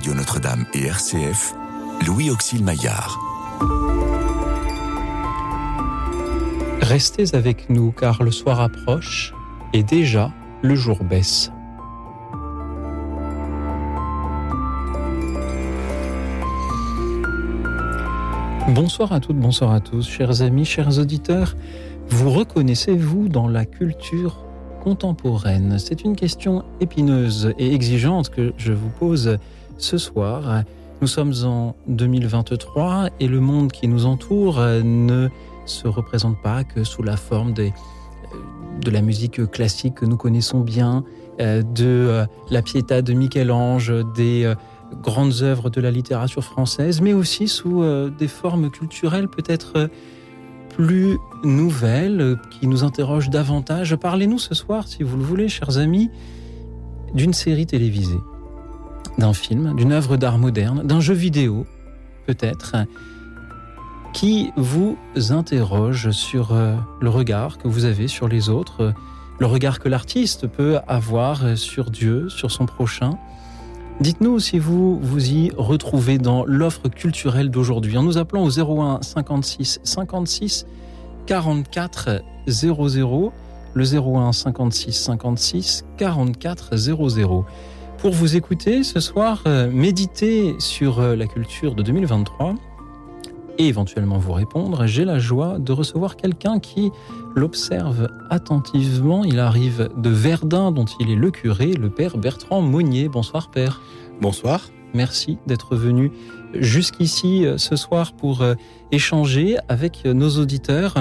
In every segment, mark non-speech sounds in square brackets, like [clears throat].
Radio Notre-Dame et RCF, Louis Auxil Maillard. Restez avec nous car le soir approche et déjà le jour baisse. Bonsoir à toutes, bonsoir à tous, chers amis, chers auditeurs. Vous reconnaissez-vous dans la culture contemporaine? C'est une question épineuse et exigeante que je vous pose ce soir. Nous sommes en 2023 et le monde qui nous entoure ne se représente pas que sous la forme des, de la musique classique que nous connaissons bien, euh, de euh, la Pietà de Michel-Ange, des euh, grandes œuvres de la littérature française, mais aussi sous des formes culturelles peut-être plus nouvelles, qui nous interrogent davantage. Parlez-nous ce soir, si vous le voulez, chers amis, d'une série télévisée, d'un film, d'une œuvre d'art moderne, d'un jeu vidéo, peut-être, qui vous interroge sur le regard que vous avez sur les autres, le regard que l'artiste peut avoir sur Dieu, sur son prochain. Dites-nous si vous vous y retrouvez dans l'offre culturelle d'aujourd'hui en nous appelant au 01 56 56 44 00, le 01 56 56 44 00. Pour vous écouter ce soir, méditer sur la culture de 2023 et éventuellement vous répondre, j'ai la joie de recevoir quelqu'un qui l'observe attentivement. Il arrive de Verdun, dont il est le curé, le père Bertrand Monnier. Bonsoir, père. Bonsoir. Merci d'être venu jusqu'ici ce soir pour échanger avec nos auditeurs.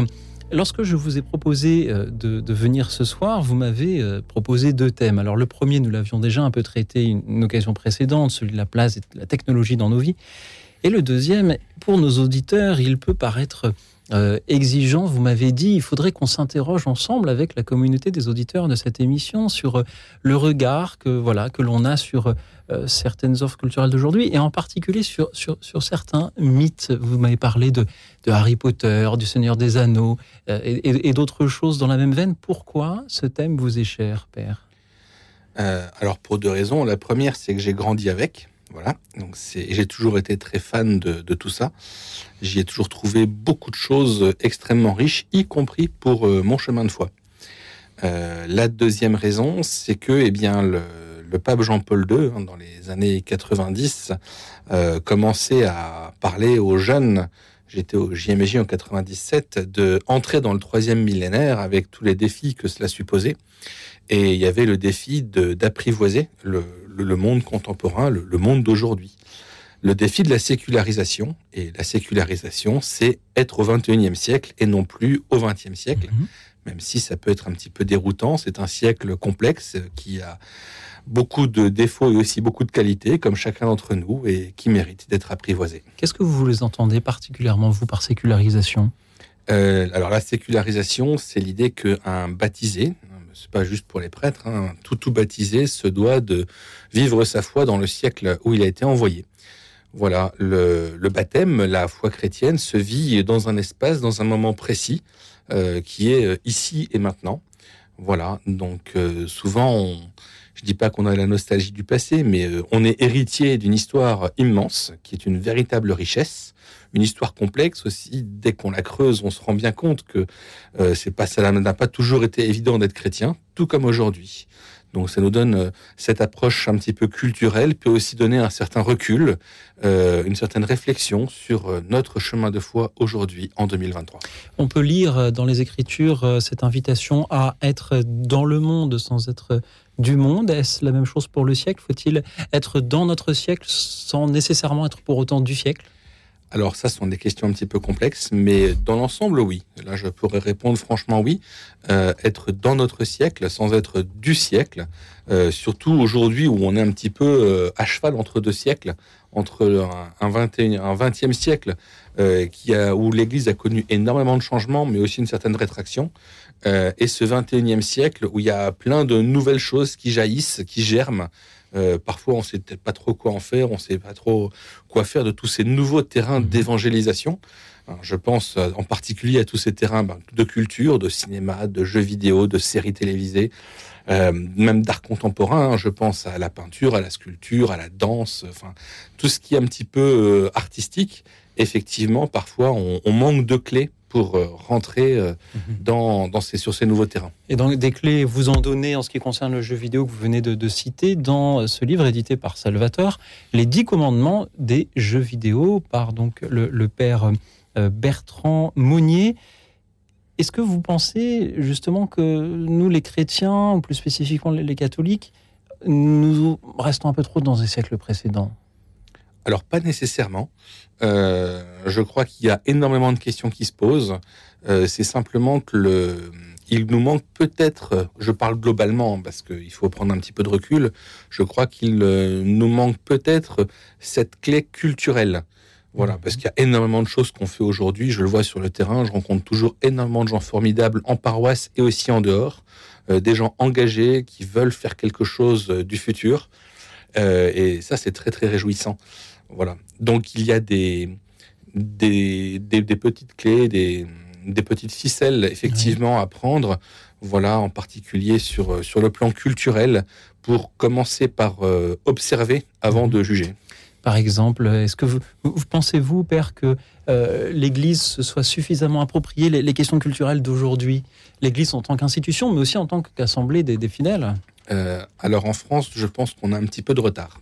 Lorsque je vous ai proposé de, de venir ce soir, vous m'avez proposé deux thèmes. Alors le premier, nous l'avions déjà un peu traité une occasion précédente, celui de la place et de la technologie dans nos vies. Et le deuxième, pour nos auditeurs, il peut paraître euh, exigeant. Vous m'avez dit, il faudrait qu'on s'interroge ensemble avec la communauté des auditeurs de cette émission sur euh, le regard que voilà que l'on a sur euh, certaines offres culturelles d'aujourd'hui et en particulier sur, sur, certains mythes. Vous m'avez parlé de, de, Harry Potter, du Seigneur des Anneaux et d'autres choses dans la même veine. Pourquoi ce thème vous est cher, Père? Alors pour deux raisons. La première, c'est que j'ai grandi avec. Voilà, donc j'ai toujours été très fan de, tout ça. J'y ai toujours trouvé beaucoup de choses extrêmement riches, y compris pour euh, mon chemin de foi. Euh, la deuxième raison, c'est que eh bien, le, le pape Jean-Paul II, hein, dans les années 90, euh, commençait à parler aux jeunes, j'étais au JMJ en 97, de entrer dans le troisième millénaire avec tous les défis que cela supposait. Et il y avait le défi d'apprivoiser le, le, monde contemporain, le, le monde d'aujourd'hui. Le défi de la sécularisation, et la sécularisation, c'est être au 21e siècle et non plus au 20e siècle, -hmm. même si ça peut être un petit peu déroutant. C'est un siècle complexe qui a beaucoup de défauts et aussi beaucoup de qualités, comme chacun d'entre nous, et qui mérite d'être apprivoisé. Qu'est-ce que vous les entendez particulièrement, vous, par sécularisation? Euh, Alors, la sécularisation, c'est l'idée qu'un baptisé, c'est pas juste pour les prêtres, hein, tout tout baptisé se doit de vivre sa foi dans le siècle où il a été envoyé. Voilà, le, baptême, la foi chrétienne se vit dans un espace, dans un moment précis, euh, qui est ici et maintenant. Voilà, donc euh, souvent, on, je dis pas qu'on a la nostalgie du passé, mais euh, on est héritier d'une histoire immense, qui est une véritable richesse, une histoire complexe aussi. Dès qu'on la creuse, on se rend bien compte que euh, c'est pas ça n'a pas toujours été évident d'être chrétien, tout comme aujourd'hui. Donc ça nous donne euh, cette approche un petit peu culturelle, peut aussi donner un certain recul, euh, une certaine réflexion sur euh, notre chemin de foi aujourd'hui en 2023. On peut lire dans les Écritures cette invitation à être dans le monde sans être du monde. Est-ce la même chose pour le siècle? Faut-il être dans notre siècle sans nécessairement être pour autant du siècle? Alors ça, ce sont des questions un petit peu complexes, mais dans l'ensemble, oui. Là, je pourrais répondre franchement oui. Euh, être dans notre siècle sans être du siècle, euh, surtout aujourd'hui où on est un petit peu euh, à cheval entre deux siècles, entre un, un, 21, un 20e siècle euh, qui a, où l'Église a connu énormément de changements, mais aussi une certaine rétraction, euh, et ce 21e siècle où il y a plein de nouvelles choses qui jaillissent, qui germent, parfois, on sait peut-être pas trop quoi en faire, on sait pas trop quoi faire de tous ces nouveaux terrains mhm. d'évangélisation. Je pense en particulier à tous ces terrains ben, de culture, de cinéma, de jeux vidéo, de séries télévisées, euh, même d'art contemporain. Hein. je pense à la peinture, à la sculpture, à la danse, enfin tout ce qui est un petit peu euh, artistique. Effectivement, parfois on, manque de clés pour euh, rentrer mhm. dans, ces, sur ces nouveaux terrains. Et donc des clés, vous en donnez en ce qui concerne le jeu vidéo que vous venez de, citer dans ce livre édité par Salvatore, les dix commandements des jeux vidéo par donc le, père Bertrand Monnier. Est-ce que vous pensez justement que nous, les chrétiens, ou plus spécifiquement les catholiques, nous restons un peu trop dans les siècles précédents? Alors pas nécessairement. Euh, je crois qu'il y a énormément de questions qui se posent. Euh, c'est simplement que le, il nous manque peut-être, je parle globalement parce qu'il faut prendre un petit peu de recul. Je crois qu'il euh, nous manque peut-être cette clé culturelle. Voilà, parce qu'il y a énormément de choses qu'on fait aujourd'hui. Je le vois sur le terrain. Je rencontre toujours énormément de gens formidables en paroisse et aussi en dehors. Des gens engagés qui veulent faire quelque chose du futur. Euh, et ça, c'est très, très réjouissant. Voilà. Donc, il y a des, des, des, petites clés, des, des petites ficelles, effectivement, à prendre. Voilà, en particulier sur, sur le plan culturel, pour commencer par observer avant mhm. de juger par exemple Est-ce que vous, pensez-vous, Père, que euh, l'Église se soit suffisamment appropriée les, questions culturelles d'aujourd'hui? L'Église en tant qu'institution, mais aussi en tant qu'assemblée des, fidèles? Euh, alors en France, je pense qu'on a un petit peu de retard.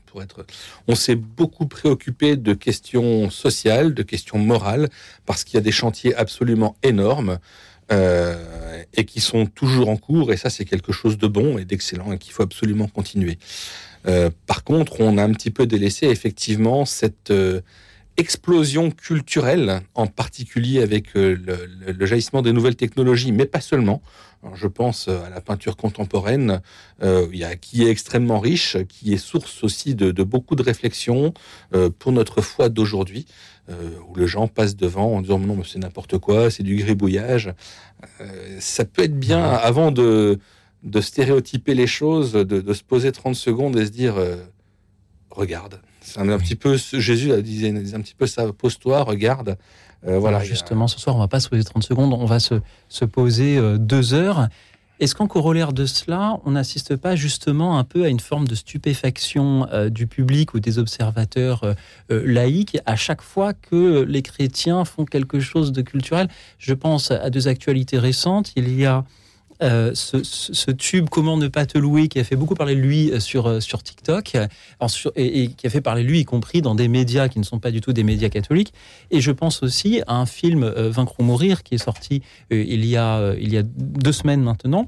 On s'est beaucoup préoccupé de questions sociales, de questions morales, parce qu'il y a des chantiers absolument énormes. Euh, et qui sont toujours en cours, et ça c'est quelque chose de bon et d'excellent et qu'il faut absolument continuer. Euh, par contre, on a un petit peu délaissé effectivement cette explosion culturelle, en particulier avec le, jaillissement des nouvelles technologies, mais pas seulement. Je pense à la peinture contemporaine, qui est extrêmement riche, qui est source aussi de, beaucoup de réflexions pour notre foi d'aujourd'hui, où les gens passent devant en disant non, c'est n'importe quoi, c'est du gribouillage. ça peut être bien avant de de stéréotyper les choses, de, se poser 30 secondes et se dire euh, regarde. C'est un, petit peu Jésus a dit, un petit peu ça, pose-toi, regarde. Euh, voilà. justement, ce soir, on va pas se poser 30 secondes, on va se, se poser euh, deux heures. Est-ce qu'en corollaire de cela, on n'assiste pas justement un peu à une forme de stupéfaction du public ou des observateurs laïcs à chaque fois que les chrétiens font quelque chose de culturel? Je pense à deux actualités récentes. Il y a euh, ce, tube Comment ne pas te louer qui a fait beaucoup parler de lui euh, sur, euh, sur TikTok et, qui a fait parler de lui y compris dans des médias qui ne sont pas du tout des médias catholiques. Et je pense aussi à un film Vaincre ou mourir qui est sorti il, y a, il y a deux semaines maintenant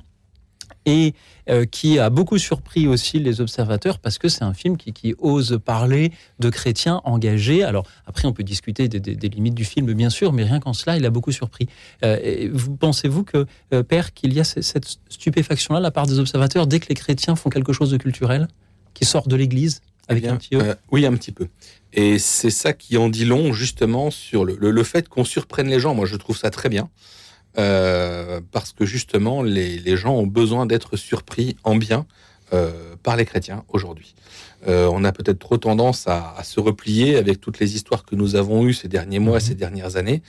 et euh, qui a beaucoup surpris aussi les observateurs parce que c'est un film qui, ose parler de chrétiens engagés. Alors après, on peut discuter des, limites du film, bien sûr, mais rien qu'en cela, il a beaucoup surpris. Euh, vous pensez-vous que, euh, Père, qu'il y a cette stupéfaction-là de la part des observateurs dès que les chrétiens font quelque chose de culturel, qui sort de l'Église avec eh un petit e? Oui, un petit peu. Et c'est ça qui en dit long, justement, sur le fait qu'on surprenne les gens. Moi, je trouve ça très bien. Euh, parce que justement, les, gens ont besoin d'être surpris en bien euh, par les chrétiens aujourd'hui. Euh, on a peut-être trop tendance à, se replier avec toutes les histoires que nous avons eues ces derniers mois, mhm. ces dernières années.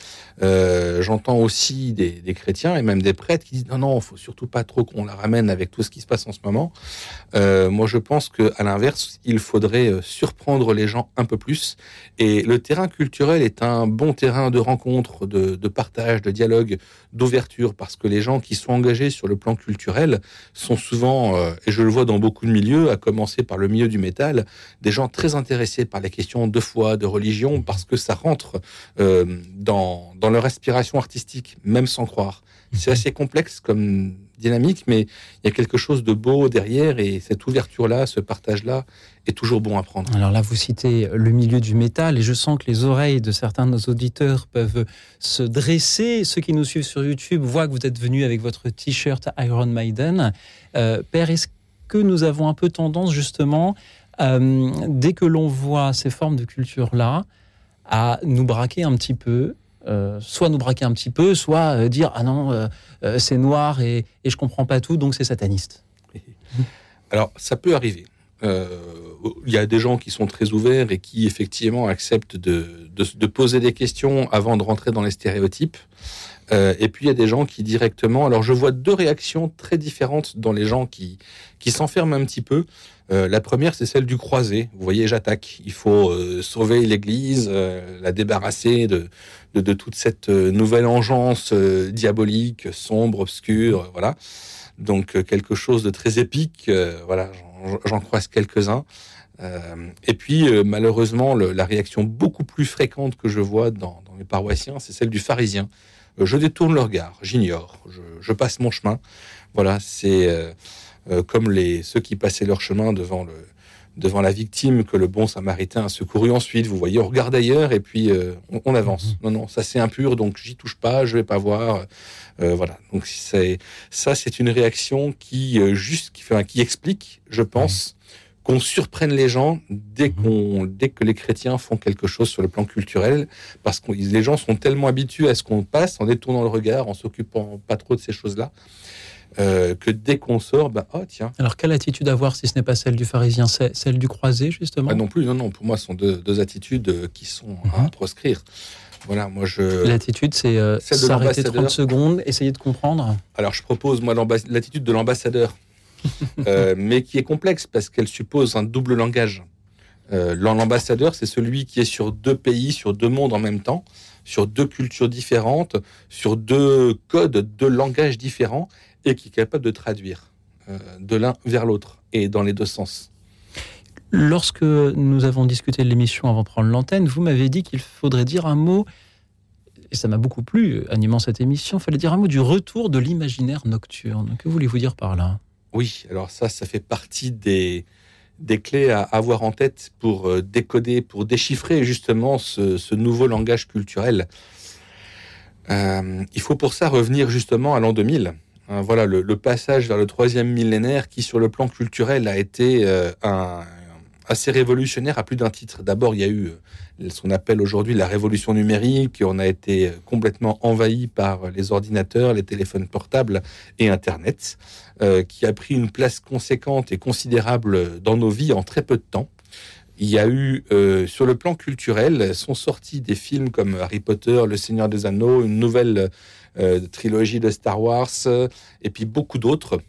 Euh, j'entends aussi des, chrétiens et même des prêtres qui disent non, non, il faut surtout pas trop qu'on la ramène avec tout ce qui se passe en ce moment. Euh, moi, je pense que à l'inverse, il faudrait surprendre les gens un peu plus. Et le terrain culturel est un bon terrain de rencontre, de, de partage, de dialogue, d'ouverture, parce que les gens qui sont engagés sur le plan culturel sont souvent, et je le vois dans beaucoup de milieux, à commencer par le milieu du métal des gens très intéressés par les questions de foi, de religion, parce que ça rentre euh, dans, leur aspiration artistique, même sans croire. C'est assez complexe comme dynamique, mais il y a quelque chose de beau derrière et cette ouverture-là, ce partage-là est toujours bon à prendre. Alors là, vous citez le milieu du métal et je sens que les oreilles de certains de nos auditeurs peuvent se dresser. Ceux qui nous suivent sur YouTube voient que vous êtes venu avec votre t-shirt Iron Maiden. Euh, Père, est-ce que nous avons un peu tendance justement euh, dès que l'on voit ces formes de culture-là, à nous braquer un petit peu, euh, soit nous braquer un petit peu, soit euh, dire ah non, c'est noir et, je comprends pas tout, donc c'est sataniste. [laughs] Alors ça peut arriver. il y a des gens qui sont très ouverts et qui effectivement acceptent de, poser des questions avant de rentrer dans les stéréotypes. Euh, et puis il y a des gens qui directement. Alors je vois deux réactions très différentes dans les gens qui qui s'enferment un petit peu. Euh, la première, c'est celle du croisé. Vous voyez, j'attaque. Il faut euh, sauver l'Église, la débarrasser de, de, toute cette nouvelle engeance diabolique, sombre, obscure. voilà. Donc quelque chose de très épique. voilà, j'en croise quelques-uns. et puis malheureusement, la réaction beaucoup plus fréquente que je vois dans les paroissiens, c'est celle du pharisien. Je détourne le regard, j'ignore, je, je, passe mon chemin. Voilà, c'est euh, comme les, ceux qui passaient leur chemin devant, le, devant la victime que le bon samaritain a secouru ensuite. Vous voyez, on regarde ailleurs et puis euh, on, avance. Mhm. Non, non, ça c'est impur, donc j'y touche pas, je vais pas voir. Euh, voilà. Donc c'est ça, c'est une réaction qui juste, qui, enfin, qui explique, je pense. Qu'on surprenne les gens dès mhm. qu'on dès que les chrétiens font quelque chose sur le plan culturel parce que les gens sont tellement habitués à ce qu'on passe en détournant le regard en s'occupant pas trop de ces choses-là euh, que dès qu'on sort, bah, oh, tiens. Alors, quelle attitude avoir si ce n'est pas celle du pharisien, celle du croisé, justement? Non plus, non, non. Pour moi, ce sont deux, attitudes euh, qui sont à mhm. proscrire. Voilà, moi je. L'attitude, c'est euh, s'arrêter 30 secondes, essayer de comprendre? Alors, je propose, moi, l'attitude de l'ambassadeur, euh, mais qui est complexe parce qu'elle suppose un double langage. L'ambassadeur, c'est celui qui est sur deux pays, sur deux mondes en même temps, sur deux cultures différentes, sur deux codes, deux langages différents, et qui est capable de traduire euh, de l'un vers l'autre et dans les deux sens. Lorsque nous avons discuté de l'émission avant de prendre l'antenne, vous m'avez dit qu'il faudrait dire un mot, et ça m'a beaucoup plu, animant cette émission, il fallait dire un mot du retour de l'imaginaire nocturne. Que voulez-vous dire par là? Oui, alors ça, ça fait partie des, clés à avoir en tête pour euh, décoder, pour déchiffrer justement ce, nouveau langage culturel. Euh, il faut pour ça revenir justement à l'an 2000 Hein, voilà le, passage vers le troisième millénaire qui, sur le plan culturel, a été euh, un, assez révolutionnaire à plus d'un titre. D'abord, il y a eu euh, ce qu'on appelle aujourd'hui la révolution numérique. On a été complètement envahi par les ordinateurs, les téléphones portables et Internet, euh, qui a pris une place conséquente et considérable dans nos vies en très peu de temps. Il y a eu, sur le plan culturel, sont sortis des films comme Harry Potter, Le Seigneur des Anneaux, une nouvelle euh, trilogie de Star Wars, euh, et puis beaucoup d'autres.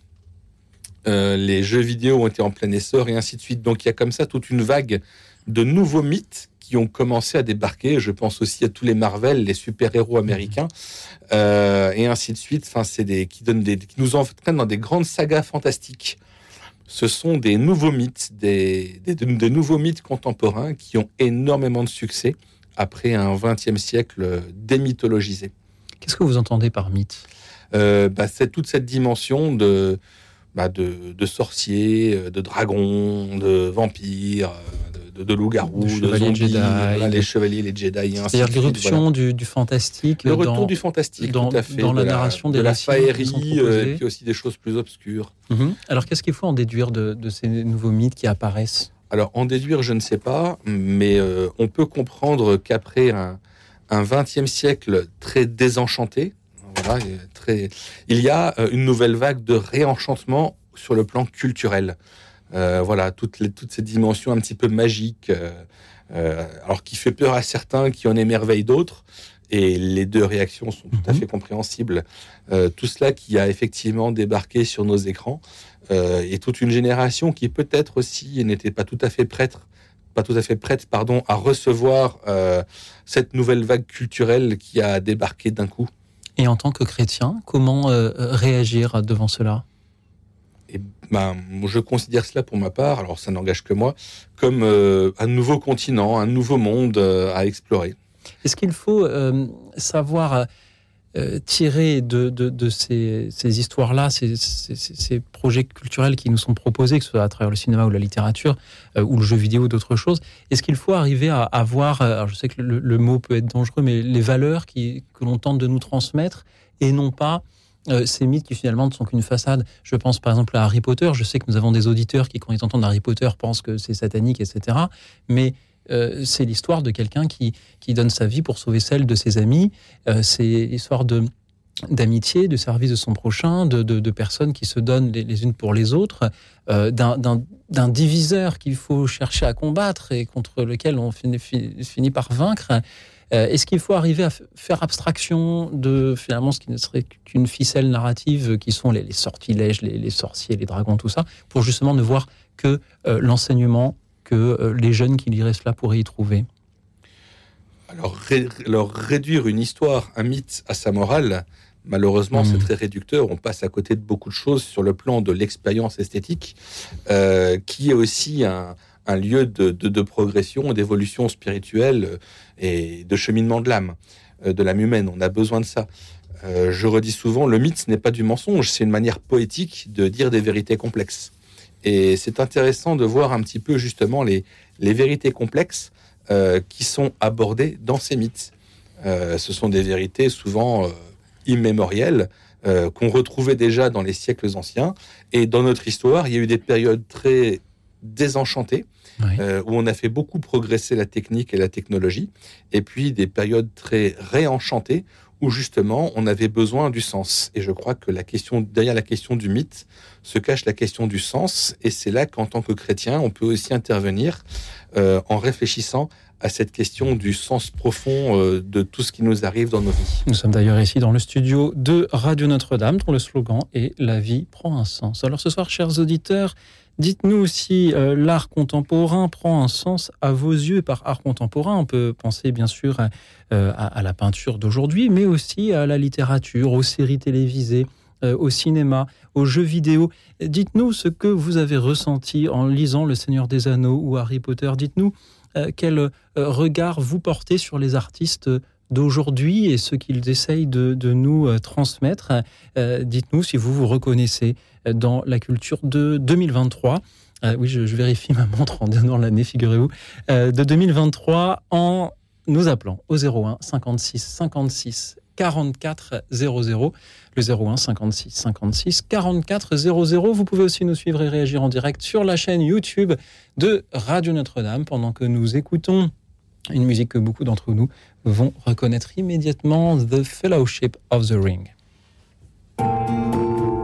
Euh, les jeux vidéo ont été en plein essor et ainsi de suite. Donc il y a comme ça toute une vague de nouveaux mythes qui ont commencé à débarquer. Je pense aussi à tous les Marvel, les super-héros américains, et ainsi de suite. Enfin, c'est des qui donnent des qui nous entraînent dans des grandes sagas fantastiques. Ce sont des nouveaux mythes, des, des, des nouveaux mythes contemporains qui ont énormément de succès après un XXe siècle démythologisé. Qu'est-ce que vous entendez par mythe? Euh, bah, C'est toute cette dimension de, bah, de, de, sorciers, euh, de dragons, de vampires, euh, de, de loups-garous, de, Jedi, les chevaliers, les Jedi. C'est-à-dire l'irruption du, du, fantastique. Le retour du fantastique, dans, tout à fait. Dans la narration des de la faillerie, et puis aussi des choses plus obscures. Mhm. Alors qu'est-ce qu'il faut en déduire de, ces nouveaux mythes qui apparaissent? Alors, en déduire, je ne sais pas, mais on peut comprendre qu'après un, un XXe siècle très désenchanté. Très... Il y a euh, une nouvelle vague de réenchantement sur le plan culturel. Euh, voilà, toutes, les, toutes ces dimensions un petit peu magiques, euh, alors qui fait peur à certains, qui en émerveillent d'autres. Et les deux réactions sont tout à mhm. fait compréhensibles. tout cela qui a effectivement débarqué sur nos écrans, et toute une génération qui peut-être aussi n'était pas tout à fait prête pas tout à fait prête pardon, à recevoir cette nouvelle vague culturelle qui a débarqué d'un coup. Et en tant que chrétien, comment euh, réagir devant cela? Et ben, je considère cela pour ma part, alors ça n'engage que moi, comme euh, un nouveau continent, un nouveau monde à explorer. Est-ce qu'il faut savoir euh, tirer de, de, ces, ces histoires-là, ces, ces, projets culturels qui nous sont proposés, que ce soit à travers le cinéma ou la littérature, euh, ou le jeu vidéo ou d'autres choses, est-ce qu'il faut arriver à avoir, euh, je sais que le, mot peut être dangereux, mais les valeurs qui, que l'on tente de nous transmettre, et non pas ces mythes qui finalement ne sont qu'une façade. Je pense par exemple à Harry Potter, je sais que nous avons des auditeurs qui, quand ils entendent Harry Potter, pensent que c'est satanique, etc. Mais euh, c'est l'histoire de quelqu'un qui, donne sa vie pour sauver celle de ses amis. Euh, c'est l'histoire d'amitié, de service de son prochain, de, personnes qui se donnent les, unes pour les autres, euh, d'un diviseur qu'il faut chercher à combattre et contre lequel on finit, par vaincre. Est-ce qu'il faut arriver à faire abstraction de finalement ce qui ne serait qu'une ficelle narrative, qui sont les, sortilèges, les, sorciers, les dragons, tout ça, pour justement ne voir que l'enseignement que les jeunes qui liraient cela pourraient y trouver alors, réduire une histoire, un mythe à sa morale, Malheureusement, c'est hmm. très réducteur. On passe à côté de beaucoup de choses sur le plan de l'expérience esthétique, euh, qui est aussi un, lieu de, progression, d'évolution spirituelle et de cheminement de l'âme, euh, de l'âme humaine. On a besoin de ça. Euh, je redis souvent, le mythe, n'est pas du mensonge, c'est une manière poétique de dire des vérités complexes. Et c'est intéressant de voir un petit peu justement les, les vérités complexes qui sont abordées dans ces mythes. ce sont des vérités souvent immémorielles euh, qu'on retrouvait déjà dans les siècles anciens. Et dans notre histoire, il y a eu des périodes très désenchantées, euh, où on a fait beaucoup progresser la technique et la technologie, et puis des périodes très réenchantées, où justement on avait besoin du sens. Et je crois que la question, derrière la question du mythe se cache la question du sens, et c'est là qu'en tant que chrétien, on peut aussi intervenir euh, en réfléchissant à cette question du sens profond euh, de tout ce qui nous arrive dans nos vies. Nous sommes d'ailleurs ici dans le studio de Radio Notre-Dame, dont le slogan est La vie prend un sens. Alors ce soir, chers auditeurs, dites-nous si euh, l'art contemporain prend un sens à vos yeux. Par art contemporain, on peut penser bien sûr euh, à, la peinture d'aujourd'hui, mais aussi à la littérature, aux séries télévisées au cinéma, aux jeux vidéo. Dites-nous ce que vous avez ressenti en lisant Le Seigneur des Anneaux ou Harry Potter. Dites-nous euh, quel euh, regard vous portez sur les artistes d'aujourd'hui et ce qu'ils essayent de, nous euh, transmettre. Dites-nous si vous vous reconnaissez dans la culture de 2023. oui, je, vérifie ma montre en donnant l'année, figurez-vous, de 2023 en nous appelant au 01 56 56 44 00 le 01 56 56 44 00. Vous pouvez aussi nous suivre et réagir en direct sur la chaîne YouTube de Radio Notre-Dame pendant que nous écoutons une musique que beaucoup d'entre nous vont reconnaître immédiatement, The Fellowship of the Ring.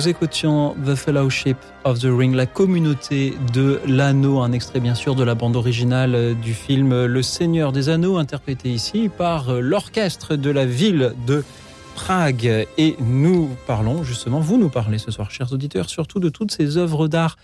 Nous écoutions The Fellowship of the Ring, la communauté de l'anneau, un extrait bien sûr de la bande originale du film Le Seigneur des Anneaux, interprété ici par l'orchestre de la ville de Prague. Et nous parlons justement, vous nous parlez ce soir, chers auditeurs, surtout de toutes ces œuvres d'art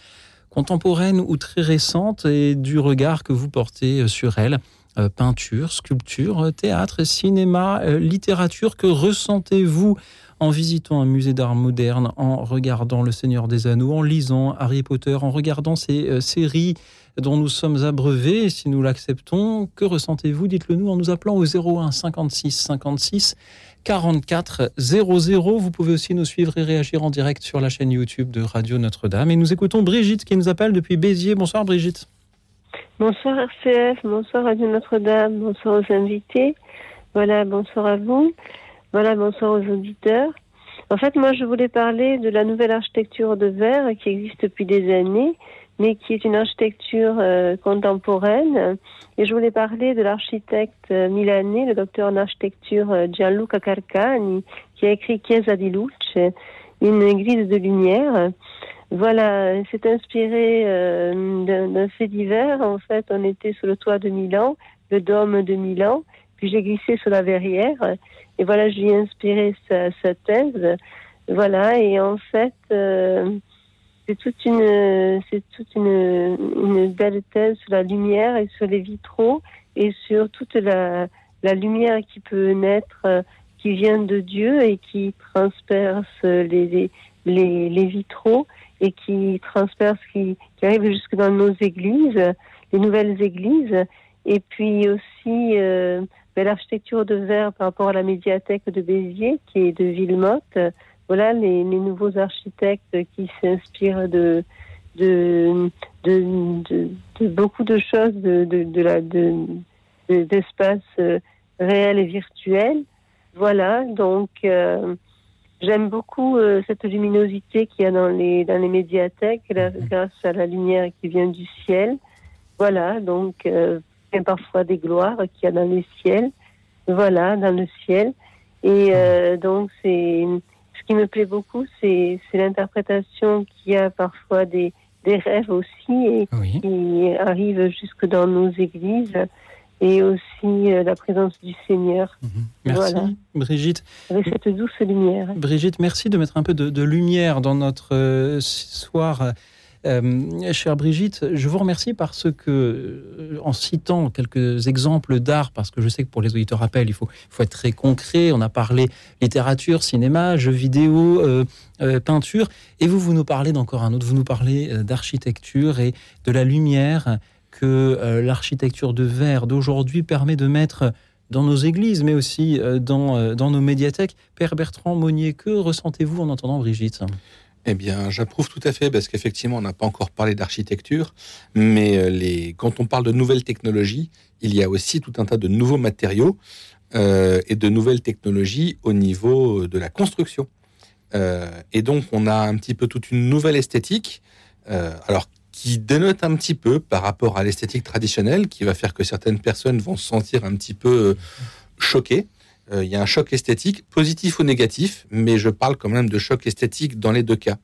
contemporaines ou très récentes et du regard que vous portez sur elles. Euh, peinture, sculpture, théâtre, cinéma, euh, littérature. Que ressentez-vous en visitant un musée d'art moderne, en regardant Le Seigneur des Anneaux, en lisant Harry Potter, en regardant ces euh, séries dont nous sommes abreuvés, si nous l'acceptons, que ressentez-vous? Dites-le nous en nous appelant au 01 56 56 44 00. Vous pouvez aussi nous suivre et réagir en direct sur la chaîne YouTube de Radio Notre-Dame. Et nous écoutons Brigitte qui nous appelle depuis Béziers. Bonsoir Brigitte. Bonsoir RCF, bonsoir Radio Notre-Dame, bonsoir aux invités. Voilà, bonsoir à vous. Voilà, bonsoir aux auditeurs. En fait, moi, je voulais parler de la nouvelle architecture de verre qui existe depuis des années, mais qui est une architecture euh, contemporaine. Et je voulais parler de l'architecte euh, milanais, le docteur en architecture euh, Gianluca Carcani, qui a écrit Chiesa di Luce, une église de lumière. Voilà, c'est inspiré d'un fait divers. En fait, on était sur le toit de Milan, le dôme de Milan, puis j'ai glissé sur la verrière. Et voilà, je lui ai inspiré sa, sa thèse. Voilà, et en fait, euh, c'est toute une, c'est toute une, une, belle thèse sur la lumière et sur les vitraux et sur toute la, la lumière qui peut naître, euh, qui vient de Dieu et qui transperce les, les, les, vitraux et qui transperce, qui, qui, arrive jusque dans nos églises, les nouvelles églises. Et puis aussi, euh, l'architecture de verre par rapport à la médiathèque de Béziers, qui est de Villemotte. Voilà les, nouveaux architectes qui s'inspirent de de, de, beaucoup de choses, de, de, la, d'espaces euh, réels et virtuels. Voilà, donc euh, j'aime beaucoup euh, cette luminosité qu'il y a dans les, dans les médiathèques mhm. grâce à la lumière qui vient du ciel. Voilà, donc parfois des gloires qu'il y a dans le ciel, voilà, dans le ciel. Et euh, donc, c'est ce qui me plaît beaucoup, c'est l'interprétation qu'il y a parfois des, des rêves aussi et qui arrivent jusque dans nos églises et aussi euh, la présence du Seigneur. Mhm. Merci, Brigitte. Avec cette douce lumière. Brigitte, merci de mettre un peu de, de lumière dans notre euh, soir euh, chère Brigitte, je vous remercie parce que, euh, en citant quelques exemples d'art, parce que je sais que pour les auditeurs appels, il faut, être très concret. On a parlé littérature, cinéma, jeux vidéo, euh, peinture, et vous, vous nous parlez d'encore un autre. Vous nous parlez d'architecture et de la lumière que l'architecture de verre d'aujourd'hui permet de mettre dans nos églises, mais aussi dans, dans nos médiathèques. Père Bertrand Monnier, que ressentez-vous en entendant Brigitte? Eh bien, j'approuve tout à fait parce qu'effectivement, on n'a pas encore parlé d'architecture, mais euh, quand on parle de nouvelles technologies, il y a aussi tout un tas de nouveaux matériaux euh, et de nouvelles technologies au niveau de la construction. Euh, et donc, on a un petit peu toute une nouvelle esthétique, alors qui dénote un petit peu par rapport à l'esthétique traditionnelle, qui va faire que certaines personnes vont se sentir un petit peu choquées. Euh, il y a un choc esthétique, positif ou négatif, mais je parle quand même de choc esthétique dans les deux cas.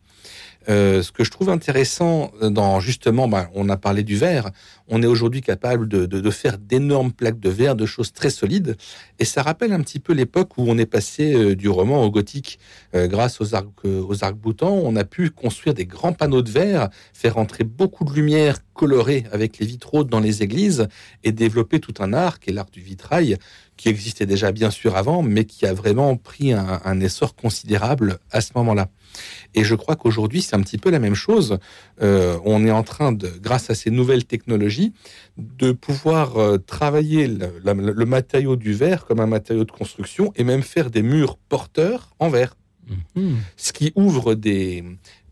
Euh, ce que je trouve intéressant dans justement, ben, on a parlé du verre, on est aujourd'hui capable de, faire d'énormes plaques de verre, de choses très solides, et ça rappelle un petit peu l'époque où on est passé euh, du roman au gothique. Euh, grâce aux arcs, euh, aux arcs boutants, on a pu construire des grands panneaux de verre, faire entrer beaucoup de lumière colorée avec les vitraux dans les églises, et développer tout un art qui est l'art du vitrail, qui existait déjà bien sûr avant, mais qui a vraiment pris un essor considérable à ce moment-là. Et je crois qu'aujourd'hui, c'est un petit peu la même chose. Euh, on est en train de, grâce à ces nouvelles technologies, de pouvoir euh, travailler le, matériau du verre comme un matériau de construction et même faire des murs porteurs en verre. Mmh. Ce qui ouvre des,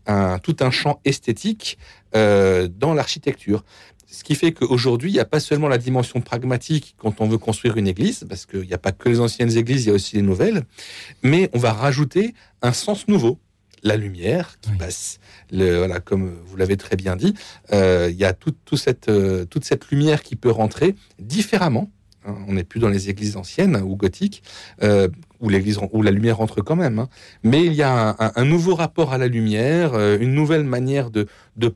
un, tout un champ esthétique euh, dans l'architecture. Ce qui fait qu'aujourd'hui, il n'y a pas seulement la dimension pragmatique quand on veut construire une église, parce qu'il n'y a pas que les anciennes églises, il y a aussi les nouvelles, mais on va rajouter un sens nouveau la lumière qui oui. passe. Le, voilà, comme vous l'avez très bien dit, euh, il y a tout, tout cette, euh, toute cette lumière qui peut rentrer différemment. Hein, on n'est plus dans les églises anciennes ou gothiques. Euh, où l'église où la lumière rentre quand même. Hein. Mais il y a un, nouveau rapport à la lumière, euh, une nouvelle manière de,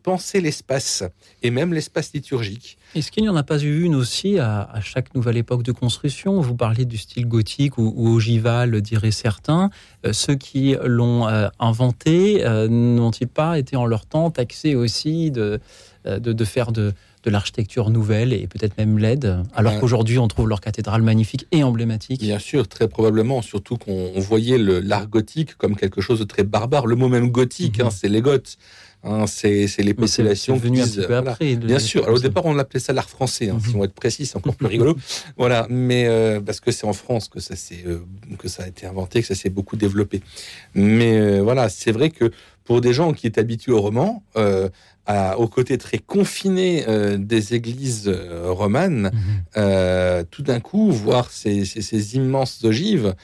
penser l'espace et même l'espace liturgique. Est-ce qu'il n'y en a pas eu une aussi à, chaque nouvelle époque de construction? Vous parliez du style gothique ou, ogival, diraient certains. Euh, ceux qui l'ont inventé n'ont-ils pas été en leur temps taxés aussi de faire de de l'architecture nouvelle et peut-être même laide, alors qu'aujourd'hui on trouve leur cathédrale magnifique et emblématique Bien sûr, très probablement, surtout qu'on voyait l'art gothique comme quelque chose de très barbare. Le mot même gothique, hein, mhm. c'est les Goths. Hein, c'est les populations venu un peu après. Bien sûr. Alors, au départ, on l'appelait ça l'art français. Hein, Si mhm. on veut être précis, c'est encore plus rigolo. [laughs] voilà. Mais euh, parce que c'est en France que ça euh, que ça a été inventé, que ça s'est beaucoup développé. Mais euh, voilà, c'est vrai que pour des gens qui étaient habitués au roman, au côté très confiné euh, des églises euh, romanes, mhm. euh, tout d'un coup, voir ces, ces, immenses ogives,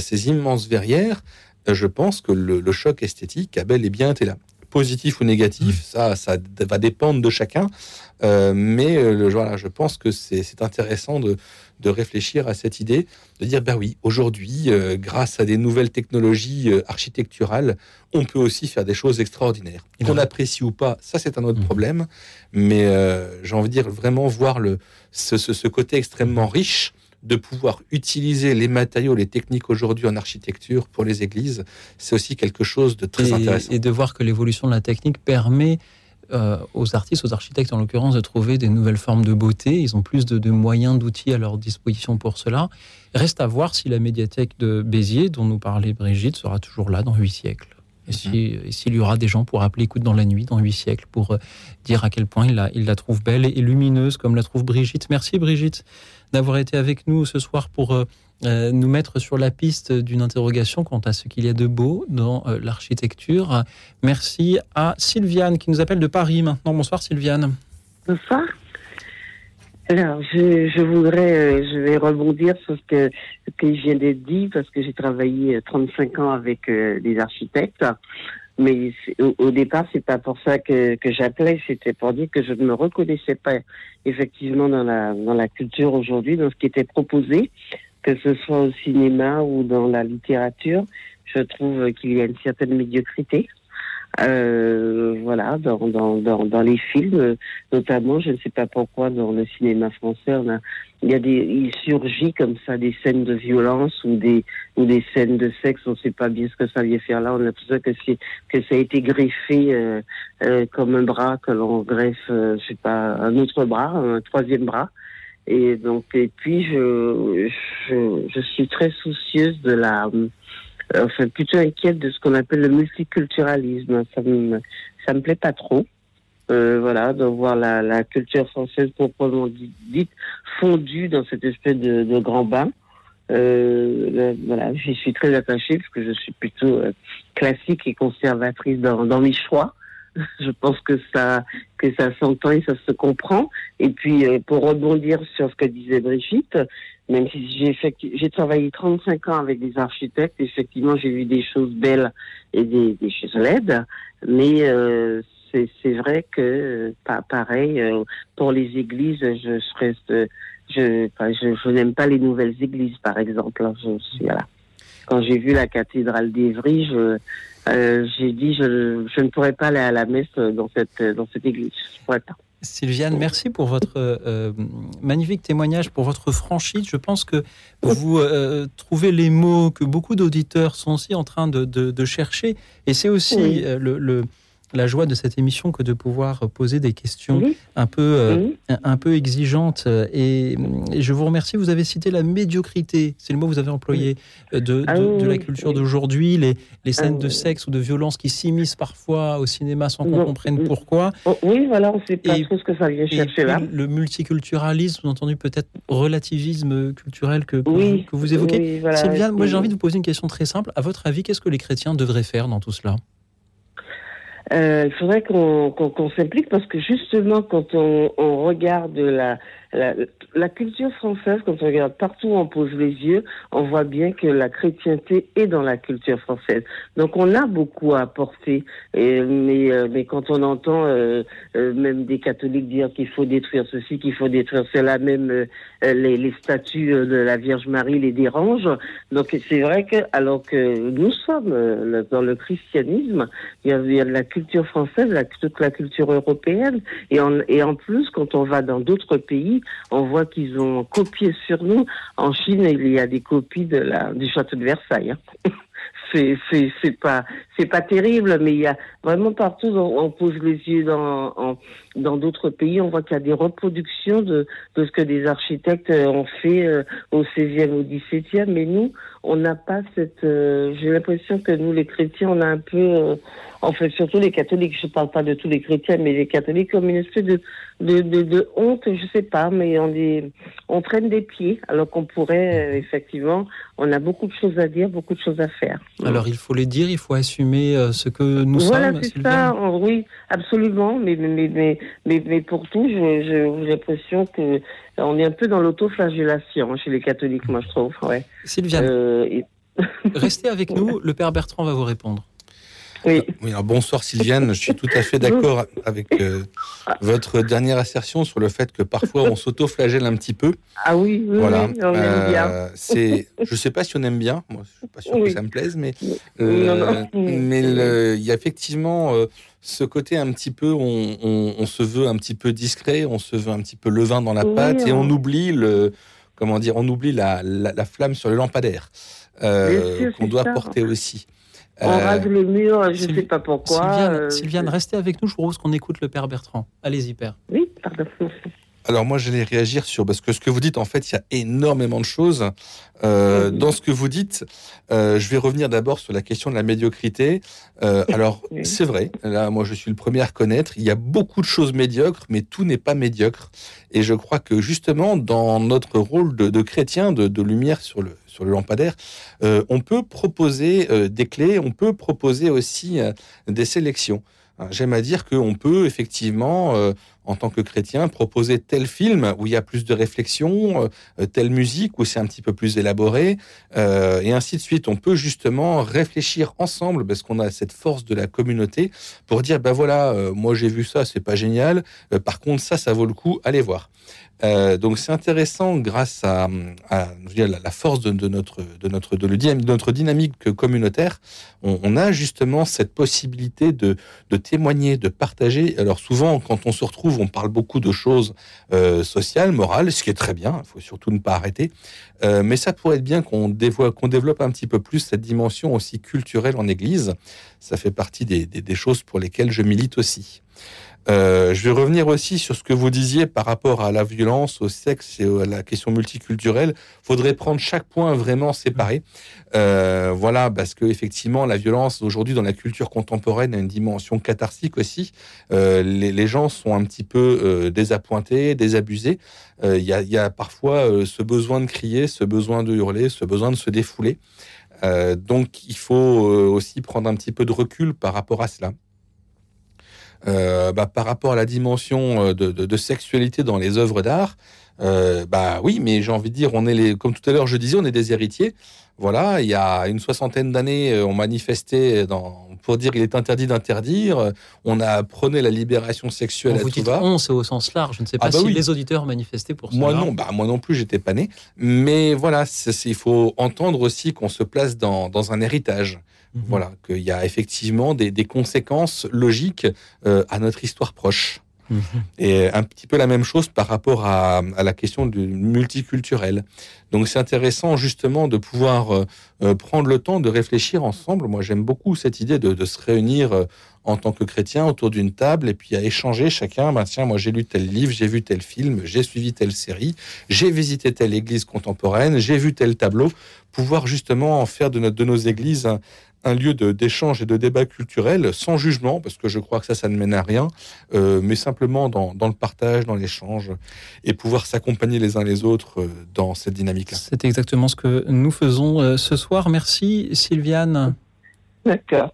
ces immenses verrières, je pense que le, choc esthétique a bel et bien été là. Positif ou négatif, ça, ça va dépendre de chacun. mais voilà, je pense que c'est intéressant de, de réfléchir à cette idée, de dire, ben oui, aujourd'hui, euh, grâce à des nouvelles technologies euh, architecturales, on peut aussi faire des choses extraordinaires. Qu'on apprécie ou pas, ça c'est un autre mmh. problème, mais euh, j'ai envie de dire vraiment voir le, ce, côté extrêmement riche de pouvoir utiliser les matériaux, les techniques aujourd'hui en architecture pour les églises, c'est aussi quelque chose de très intéressant. Et de voir que l'évolution de la technique permet euh, aux artistes, aux architectes en l'occurrence, de trouver des nouvelles formes de beauté. Ils ont plus de, moyens, d'outils à leur disposition pour cela. Reste à voir si la médiathèque de Béziers, dont nous parlait Brigitte, sera toujours là dans huit siècles. Et mhm. s'il y aura des gens pour appeler Écoute dans la nuit, dans huit siècles, pour euh, dire à quel point il la, il la trouve belle et, lumineuse, comme la trouve Brigitte. Merci Brigitte d'avoir été avec nous ce soir pour euh, euh, nous mettre sur la piste d'une interrogation quant à ce qu'il y a de beau dans euh, l'architecture. Merci à Sylviane qui nous appelle de Paris maintenant. Bonsoir Sylviane. Bonsoir. Alors, je, voudrais, je vais rebondir sur ce que, ce que je viens d'être dit parce que j'ai travaillé 35 ans avec des architectes. Mais au, au, départ, c'est pas pour ça que, que j'appelais, c'était pour dire que je ne me reconnaissais pas effectivement dans la, dans la culture aujourd'hui, dans ce qui était proposé, que ce soit au cinéma ou dans la littérature. Je trouve qu'il y a une certaine médiocrité. Euh, voilà, dans, dans, dans, dans, les films, notamment, je ne sais pas pourquoi dans le cinéma français, on a, il y a des, il surgit comme ça des scènes de violence ou des ou des scènes de sexe. On ne sait pas bien ce que ça vient faire là. On a l'impression que que ça a été greffé euh, euh, comme un bras que l'on greffe, euh, je sais pas, un autre bras, un troisième bras. Et donc, et puis je, je, je suis très soucieuse de la enfin plutôt inquiète de ce qu'on appelle le multiculturalisme. Ça me ça me plaît pas trop. Euh, voilà, de voir la, la culture française proprement dite fondue dans cette espèce de, de grand bain. Euh, voilà, j'y suis très attachée parce que je suis plutôt euh, classique et conservatrice dans, dans mes choix. [laughs] Je pense que ça que ça s'entend et ça se comprend. Et puis euh, pour rebondir sur ce que disait Brigitte, même si j'ai j'ai travaillé 35 ans avec des architectes, effectivement, j'ai vu des choses belles et des, des choses laides, mais euh, c'est vrai que pas pareil euh, pour les églises, je, je je, je n'aime pas les nouvelles églises par exemple. Je, voilà. Quand j'ai vu la cathédrale d'Evry, je euh, j'ai dit je, je ne pourrais pas aller à la messe dans cette dans cette église. Sylviane, merci pour votre euh, magnifique témoignage, pour votre franchise. Je pense que vous euh, trouvez les mots que beaucoup d'auditeurs sont aussi en train de, de, chercher. Et c'est aussi euh, le, le la joie de cette émission que de pouvoir poser des questions un, peu, euh, un peu exigeantes. Et, je vous remercie. Vous avez cité la médiocrité, c'est le mot que vous avez employé, euh, de, ah de, la culture d'aujourd'hui, les, les scènes de ah sexe ou de violence qui s'immiscent parfois au cinéma sans qu'on comprenne pourquoi. Oh, oui, voilà, on ne sait pas trop ce que ça vient chercher là. Le multiculturalisme, vous entendu peut-être relativisme culturel que, que, vous, évoquez. Sylviane, moi j'ai envie de vous poser une question très simple. À votre avis, qu'est-ce que les chrétiens devraient faire dans tout cela? Il faudrait qu'on s'implique parce que justement, quand on, on, regarde la, la, culture française, quand on regarde partout où on pose les yeux, on voit bien que la chrétienté est dans la culture française. Donc on a beaucoup à apporter. Mais, euh, mais quand on entend euh, euh, même des catholiques dire qu'il faut détruire ceci, qu'il faut détruire cela, même les, les, statues de la Vierge Marie les dérangent. Donc c'est vrai que alors que nous sommes dans le christianisme, il y a, a la culture française, la, toute la culture européenne, et en, et en plus quand on va dans d'autres pays, on voit qu'ils ont copié sur nous. En Chine, il y a des copies du château de Versailles. Hein. [laughs] c'est c'est pas c'est pas terrible mais il y a vraiment partout on, on pose les yeux dans dans d'autres pays on voit qu'il y a des reproductions de de ce que des architectes ont fait euh, au 16e au 17e mais nous on n'a pas cette euh, j'ai l'impression que nous les chrétiens on a un peu euh, en fait, surtout les catholiques, je ne parle pas de tous les chrétiens, mais les catholiques comme une espèce de, de, de, honte, je ne sais pas, mais on, est, on traîne des pieds, alors qu'on pourrait, euh, effectivement, on a beaucoup de choses à dire, beaucoup de choses à faire. Alors, il faut les dire, il faut assumer euh, ce que nous sommes. Voilà, c'est ça, oui, absolument, mais, mais, mais, mais, mais pour tout, j'ai l'impression que on est un peu dans l'autoflagellation chez les catholiques, moi, je trouve. Ouais. Sylviane, euh, restez avec nous, [laughs] le Père Bertrand va vous répondre. Oui. alors bonsoir Sylviane, je suis tout à fait d'accord avec euh, votre dernière assertion sur le fait que parfois on s'auto-flagelle un petit peu. Ah oui, oui, voilà. on aime bien. Euh, c'est, je sais pas si on aime bien, moi je suis pas sûr que ça me plaise, mais euh, mais il y a effectivement ce côté un petit peu, on, se veut un petit peu discret, on se veut un petit peu levain dans la pâte et on oublie le, comment dire, on oublie la, la, flamme sur le lampadaire qu'on doit porter aussi. On euh, rase les murs, je ne sais pas pourquoi. Sylviane, euh, restez avec nous, je propose qu'on écoute le Père Bertrand. Allez-y, Père. Oui, pardon. [laughs] Alors moi, j'allais réagir sur parce que ce que vous dites, en fait, il y a énormément de choses euh, dans ce que vous dites. Euh, je vais revenir d'abord sur la question de la médiocrité. Euh, alors [laughs] c'est vrai. Là, moi, je suis le premier à reconnaître. Il y a beaucoup de choses médiocres, mais tout n'est pas médiocre. Et je crois que justement, dans notre rôle de, de chrétien, de, de, lumière sur le sur le lampadaire, euh, on peut proposer euh, des clés. On peut proposer aussi euh, des sélections. J'aime à dire qu'on peut effectivement en tant que chrétien, proposer tel film où il y a plus de réflexion, telle musique où c'est un petit peu plus élaboré, et ainsi de suite. On peut justement réfléchir ensemble parce qu'on a cette force de la communauté pour dire, ben voilà, moi j'ai vu ça, c'est pas génial. par contre, ça, ça vaut le coup, allez voir. Donc c'est intéressant grâce à, la force de, notre de notre de, notre dynamique communautaire, on, a justement cette possibilité de, témoigner, de partager. Alors souvent quand on se retrouve on parle beaucoup de choses euh, sociales, morales, ce qui est très bien, il faut surtout ne pas arrêter. Euh, mais ça pourrait être bien qu'on développe, un petit peu plus cette dimension aussi culturelle en Église. Ça fait partie des choses pour lesquelles je milite aussi. Euh, je vais revenir aussi sur ce que vous disiez par rapport à la violence, au sexe et à la question multiculturelle. Faudrait prendre chaque point vraiment séparé. Euh, voilà, parce que effectivement, la violence aujourd'hui dans la culture contemporaine a une dimension catharsique aussi. Euh, les, gens sont un petit peu euh, désappointés, désabusés. Euh, il y a, y, a, parfois ce besoin de crier, ce besoin de hurler, ce besoin de se défouler. donc, il faut aussi prendre un petit peu de recul par rapport à cela. Euh, bah, par rapport à la dimension euh, de, de, de sexualité dans les œuvres d'art, euh, bah oui, mais j'ai envie de dire, on est les, comme tout à l'heure je disais, on est des héritiers. Voilà, il y a une soixantaine d'années, on manifestait dans, pour dire qu'il est interdit d'interdire. On a prôné la libération sexuelle à tout va. On, c'est au sens large. Je ne sais pas ah bah si les auditeurs manifestaient pour ça. Moi non, bah moi non plus, j'étais pas né. Mais voilà, il faut entendre aussi qu'on se place dans, dans un héritage. Mhm. Voilà, qu'il y a effectivement des, des conséquences logiques euh, à notre histoire proche. Mhm. Et un petit peu la même chose par rapport à, à la question du multiculturel. Donc c'est intéressant justement de pouvoir euh, euh, prendre le temps de réfléchir ensemble. Moi j'aime beaucoup cette idée de, de se réunir euh, en tant que chrétien autour d'une table et puis à échanger chacun. Ben tiens, moi j'ai lu tel livre, j'ai vu tel film, j'ai suivi telle série, j'ai visité telle église contemporaine, j'ai vu tel tableau. Pouvoir justement en faire de, notre, de nos églises un, un lieu d'échange et de débat culturel sans jugement, parce que je crois que ça, ça ne mène à rien, euh, mais simplement dans, dans, le partage, dans l'échange, et pouvoir s'accompagner les uns les autres euh, dans cette dynamique-là. C'est exactement ce que nous faisons euh, ce soir. Merci Sylviane. D'accord.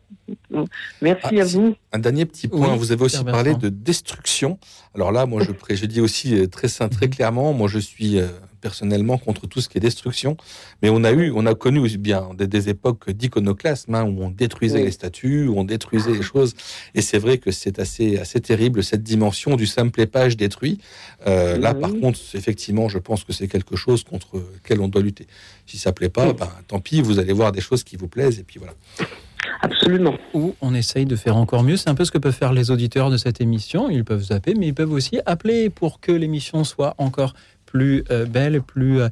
Merci Ah, à vous. Un dernier petit point, Oui, vous avez aussi parlé de destruction. Alors là, moi, je, pré- je dis aussi très, sim- Mhm. très clairement, moi, je suis euh, personnellement contre tout ce qui est destruction. Mais on a eu, on a connu aussi bien des, des époques d'iconoclasme hein, où on détruisait Oui. les statues, où on détruisait les choses. Et c'est vrai que c'est assez, assez terrible cette dimension du simple épage détruit. Euh, là, Oui. par contre, effectivement, je pense que c'est quelque chose contre lequel on doit lutter. Si ça plaît pas, Oui. ben, tant pis, vous allez voir des choses qui vous plaisent et puis voilà. Absolument. Ou on essaye de faire encore mieux. C'est un peu ce que peuvent faire les auditeurs de cette émission. Ils peuvent zapper, mais ils peuvent aussi appeler pour que l'émission soit encore plus euh, belle, plus euh,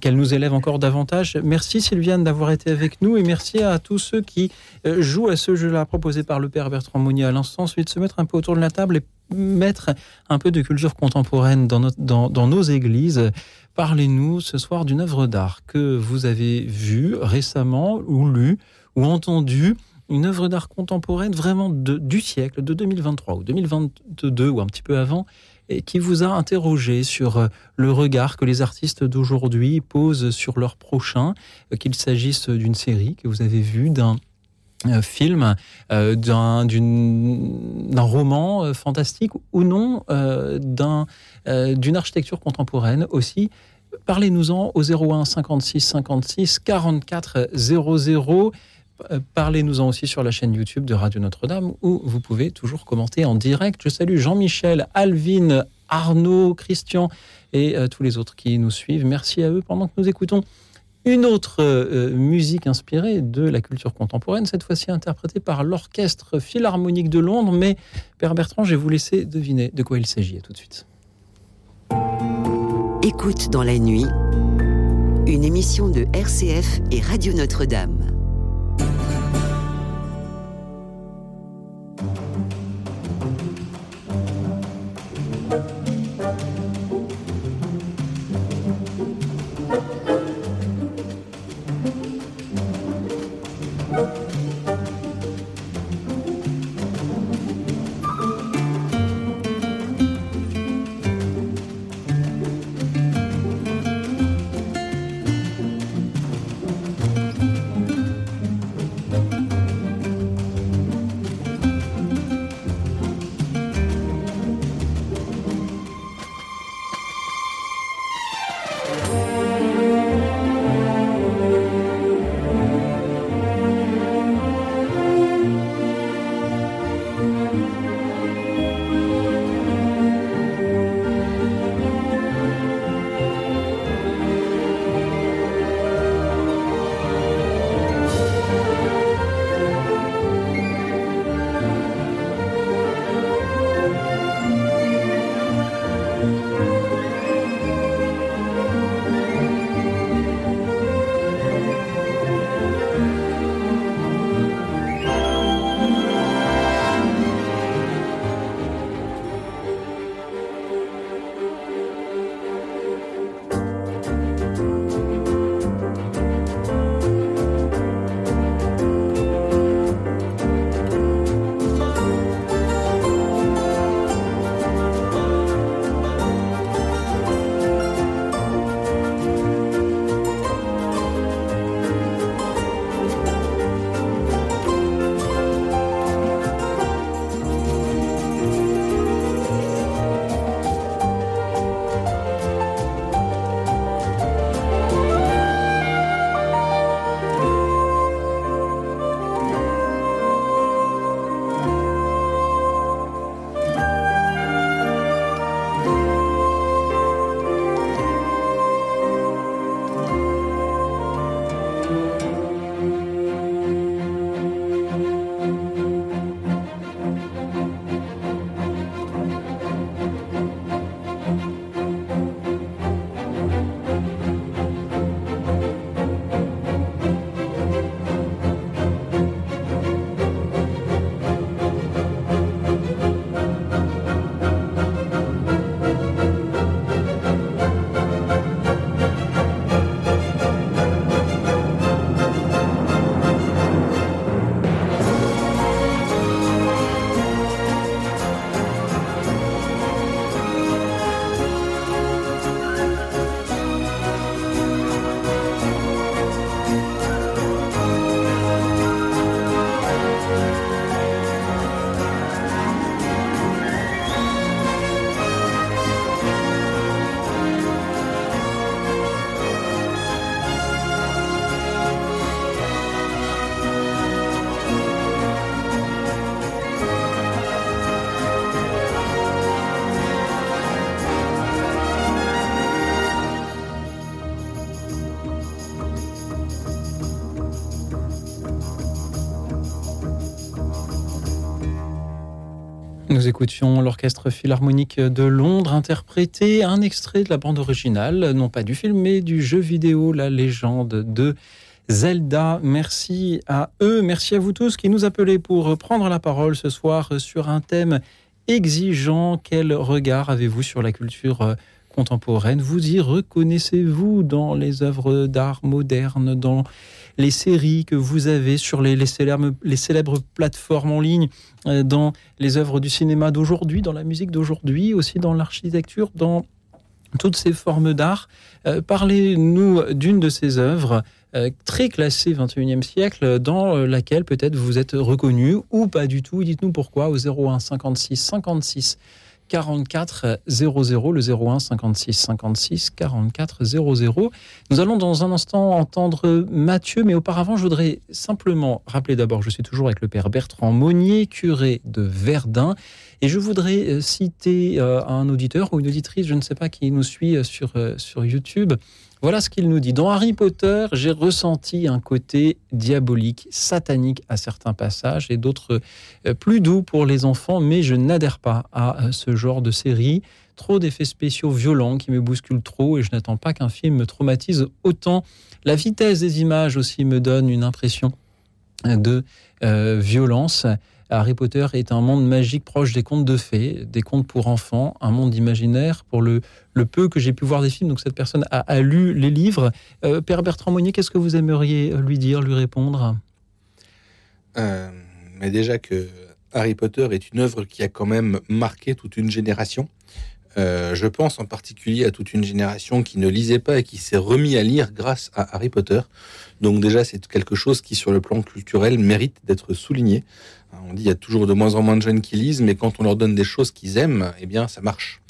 qu'elle nous élève encore davantage. Merci Sylviane d'avoir été avec nous et merci à tous ceux qui euh, jouent à ce jeu-là proposé par le père Bertrand Monnier à l'instant. Ensuite, se mettre un peu autour de la table et mettre un peu de culture contemporaine dans, notre- dans, nos églises. Parlez-nous ce soir d'une œuvre d'art que vous avez vue récemment ou lue ou entendu une œuvre d'art contemporaine vraiment de- du siècle, de 2023 ou 2022 ou un petit peu avant, et qui vous a interrogé sur euh, le regard que les artistes d'aujourd'hui posent sur leur prochain, euh, qu'il s'agisse d'une série que vous avez vue, d'un euh, film, d'un roman fantastique ou non, d'un, d'une architecture contemporaine aussi. Parlez-nous-en au 01 56 56 44 00. Euh, Parlez-nous-en aussi sur la chaîne YouTube de Radio Notre-Dame où vous pouvez toujours commenter en direct. Je salue Jean-Michel, Alvin, Arnaud, Christian et euh, tous les autres qui nous suivent. Merci à eux pendant que nous écoutons une autre euh, musique inspirée de la culture contemporaine, cette fois-ci interprétée par l'Orchestre Philharmonique de Londres. Mais Père Bertrand, je vais vous laisser deviner de quoi il s'agit. Tout de suite. Écoute dans la nuit, une émission de RCF et Radio Notre-Dame. Nous écoutions l'Orchestre Philharmonique de Londres interpréter un extrait de la bande originale, non pas du film, mais du jeu vidéo La légende de Zelda. Merci à eux, merci à vous tous qui nous appelez pour prendre la parole ce soir sur un thème exigeant. Quel regard avez-vous sur la culture contemporaine? Vous y reconnaissez-vous dans les œuvres d'art modernes, les séries que vous avez sur les, les, célèbres, les célèbres plateformes en ligne, euh, dans les œuvres du cinéma d'aujourd'hui, dans la musique d'aujourd'hui, aussi dans l'architecture, dans toutes ces formes d'art. Euh, parlez-nous d'une de ces œuvres euh, très classée 21e siècle, dans laquelle peut-être vous êtes reconnu ou pas du tout. Dites-nous pourquoi au 01 56 56 44 00, le 01 56 56 44 00. Nous allons dans un instant entendre Mathieu, mais auparavant, je voudrais simplement rappeler d'abord, je suis toujours avec le père Bertrand Monnier, curé de Verdun, et je voudrais euh, citer euh, un auditeur ou une auditrice, je ne sais pas, qui nous suit euh, sur, sur YouTube, voilà ce qu'il nous dit. Dans Harry Potter, j'ai ressenti un côté diabolique, satanique à certains passages et d'autres euh, plus doux pour les enfants, mais je n'adhère pas à euh, ce genre de série. Trop d'effets spéciaux violents qui me bousculent trop et je n'attends pas qu'un film me traumatise autant. La vitesse des images aussi me donne une impression de euh, violence. Harry Potter est un monde magique proche des contes de fées, des contes pour enfants, un monde imaginaire. Pour le, peu que j'ai pu voir des films, donc cette personne a, lu les livres. Euh, Père Bertrand Monnier, qu'est-ce que vous aimeriez lui dire, lui répondre? Euh, Mais déjà que Harry Potter est une œuvre qui a quand même marqué toute une génération. Euh, je pense en particulier à toute une génération qui ne lisait pas et qui s'est remis à lire grâce à Harry Potter. Donc déjà, c'est quelque chose qui, sur le plan culturel, mérite d'être souligné. On dit qu'il y a toujours de moins en moins de jeunes qui lisent, mais quand on leur donne des choses qu'ils aiment, eh bien, ça marche.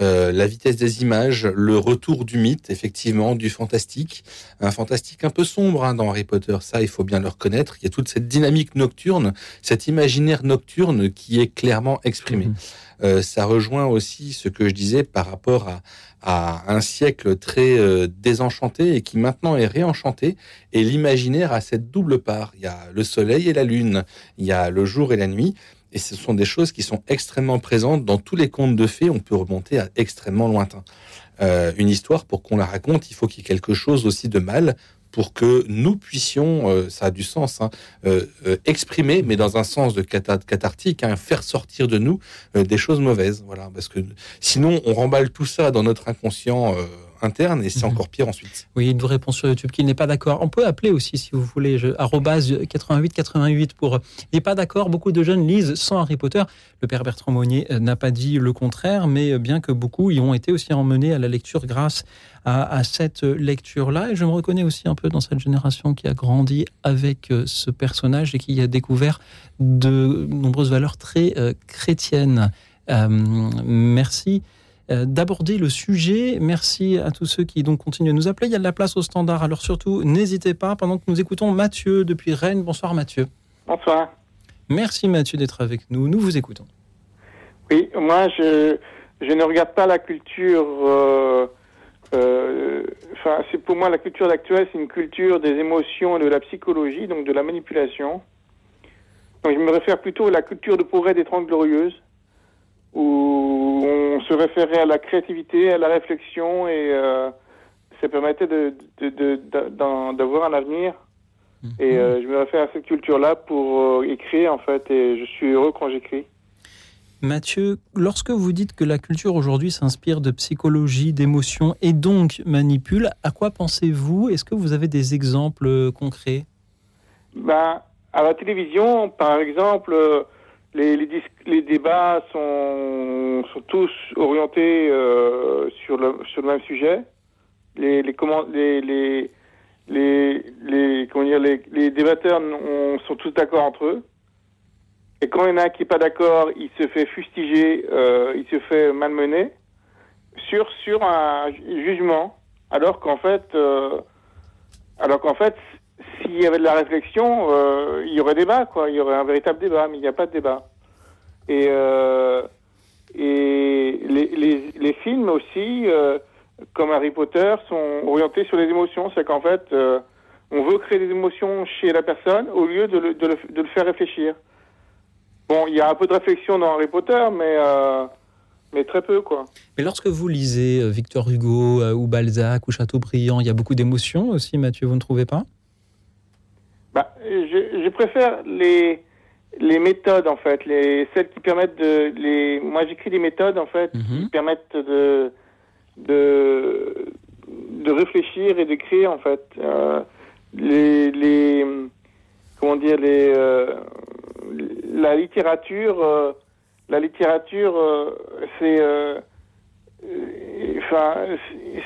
Euh, la vitesse des images, le retour du mythe, effectivement, du fantastique, un fantastique un peu sombre hein, dans Harry Potter, ça il faut bien le reconnaître. Il y a toute cette dynamique nocturne, cet imaginaire nocturne qui est clairement exprimé. Mhm. Euh, ça rejoint aussi ce que je disais par rapport à, un siècle très euh, désenchanté et qui maintenant est réenchanté. Et l'imaginaire a cette double part. Il y a le soleil et la lune, il y a le jour et la nuit. Et ce sont des choses qui sont extrêmement présentes dans tous les contes de fées. On peut remonter à extrêmement lointain. Euh, une histoire, pour qu'on la raconte, il faut qu'il y ait quelque chose aussi de mal pour que nous puissions, euh, ça a du sens, hein, euh, exprimer, mais dans un sens de cathartique, hein, faire sortir de nous des choses mauvaises. Voilà, parce que sinon, on remballe tout ça dans notre inconscient interne et c'est mhm. encore pire ensuite. Oui, il nous répond sur YouTube qu'il n'est pas d'accord. On peut appeler aussi si vous voulez, 88 88 pour. Il n'est pas d'accord. Beaucoup de jeunes lisent sans Harry Potter. Le père Bertrand Monnier euh, n'a pas dit le contraire, mais euh, bien que beaucoup y ont été aussi emmenés à la lecture grâce à, cette lecture-là. Et je me reconnais aussi un peu dans cette génération qui a grandi avec euh, ce personnage et qui a découvert de nombreuses valeurs très chrétiennes. merci euh, d'aborder le sujet. Merci à tous ceux qui donc continuent à nous appeler. Il y a de la place au standard, alors surtout n'hésitez pas pendant que nous écoutons Mathieu depuis Rennes. Bonsoir Mathieu. Bonsoir. Merci Mathieu d'être avec nous. Nous vous écoutons. Oui, moi je, je ne regarde pas la culture. Euh, euh, enfin, c'est pour moi la culture actuelle, c'est une culture des émotions et de la psychologie, donc de la manipulation. Donc je me réfère plutôt à la culture de progrès des Trente Glorieuses où on se référait à la créativité, à la réflexion et euh, ça permettait de, d'avoir un avenir. Mhm. Et euh, je me réfère à cette culture-là pour euh, écrire en fait et je suis heureux quand j'écris. Mathieu, lorsque vous dites que la culture aujourd'hui s'inspire de psychologie, d'émotions et donc manipule, à quoi pensez-vous? Est-ce que vous avez des exemples concrets? Ben, À la télévision, par exemple, les, les, les, débats sont, sont tous orientés euh, sur, le, sur le même sujet. Les, les, les, les, les, les, comment dire, les, les débatteurs sont tous d'accord entre eux. Et quand il y en a un qui n'est pas d'accord, il se fait fustiger, euh, il se fait malmener sur, sur un jugement, alors qu'en fait, euh, alors qu'en fait, s'il y avait de la réflexion, euh, il y aurait débat, quoi. Il y aurait un véritable débat, mais il n'y a pas de débat. Et, euh, les, films aussi, euh, comme Harry Potter, sont orientés sur les émotions. C'est qu'en fait, on veut créer des émotions chez la personne au lieu de le, faire réfléchir. Bon, il y a un peu de réflexion dans Harry Potter, mais, mais très peu, quoi. Mais lorsque vous lisez Victor Hugo ou Balzac ou Chateaubriand, il y a beaucoup d'émotions aussi, Mathieu, vous ne trouvez pas? Bah, je, je, préfère les, les méthodes, en fait, les, celles qui permettent de... Les, moi, j'écris des méthodes, en fait, qui Mhm. permettent de, de, de réfléchir et d'écrire, en fait. Euh, les, les... Comment dire Les... euh, la littérature... euh, la littérature, euh, c'est... euh, euh, Enfin,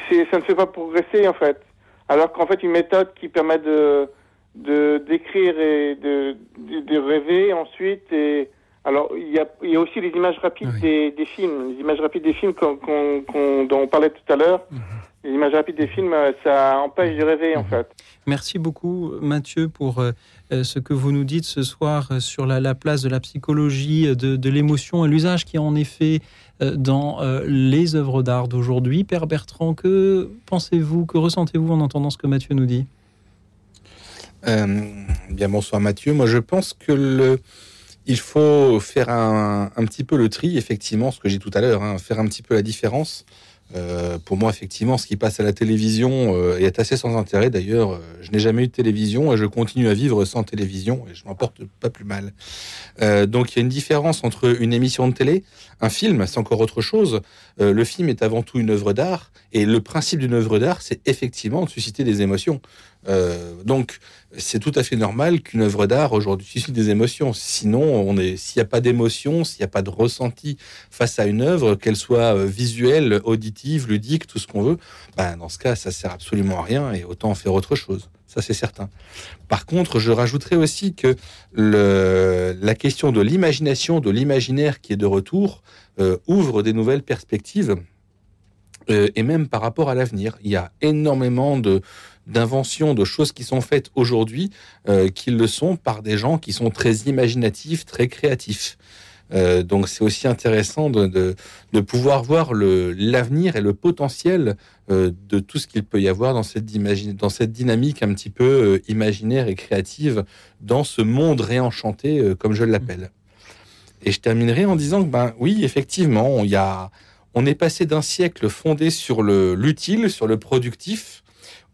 c'est, ça ne fait pas progresser, en fait. Alors qu'en fait, une méthode qui permet de de d'écrire et de, de, de rêver ensuite et alors il y a, il y a aussi les images rapides Oui. des, des films les images rapides des films dont on parlait tout à l'heure les images rapides des films euh, ça empêche de rêver en Mhm. fait Merci beaucoup, Mathieu, pour euh, euh, ce que vous nous dites ce soir sur la, la place de la psychologie, de, de l'émotion et l'usage qui en est fait dans euh, les œuvres d'art d'aujourd'hui. Père Bertrand, que pensez-vous, que ressentez-vous en entendant ce que Mathieu nous dit? Euh, bien bonsoir Mathieu. Moi je pense que il faut faire un, petit peu le tri, effectivement, ce que j'ai tout à l'heure, hein, faire un petit peu la différence. Euh, pour moi, effectivement, ce qui passe à la télévision euh, est assez sans intérêt. D'ailleurs, je n'ai jamais eu de télévision et je continue à vivre sans télévision et je m'en porte pas plus mal. Donc, il y a une différence entre une émission de télé, un film, c'est encore autre chose. Le film est avant tout une œuvre d'art et le principe d'une œuvre d'art, c'est effectivement de susciter des émotions. Euh, donc, c'est tout à fait normal qu'une œuvre d'art aujourd'hui suscite des émotions. Sinon, s'il n'y a pas d'émotion, s'il n'y a pas de ressenti face à une œuvre, qu'elle soit euh, visuelle, auditive, ludique, tout ce qu'on veut, ben, dans ce cas, ça sert absolument à rien et autant en faire autre chose. Ça, c'est certain. Par contre, je rajouterais aussi que la question de l'imagination, de l'imaginaire qui est de retour, euh, ouvre des nouvelles perspectives. Et même par rapport à l'avenir, il y a énormément de d'inventions, de choses qui sont faites aujourd'hui, euh, qui le sont par des gens qui sont très imaginatifs, très créatifs. Euh, donc c'est aussi intéressant de, de, pouvoir voir l'avenir et le potentiel euh, de tout ce qu'il peut y avoir dans cette, dans cette dynamique un petit peu euh, imaginaire et créative dans ce monde réenchanté, comme je l'appelle. Et je terminerai en disant que, ben oui, effectivement, y a, on est passé d'un siècle fondé sur le l'utile, sur le productif.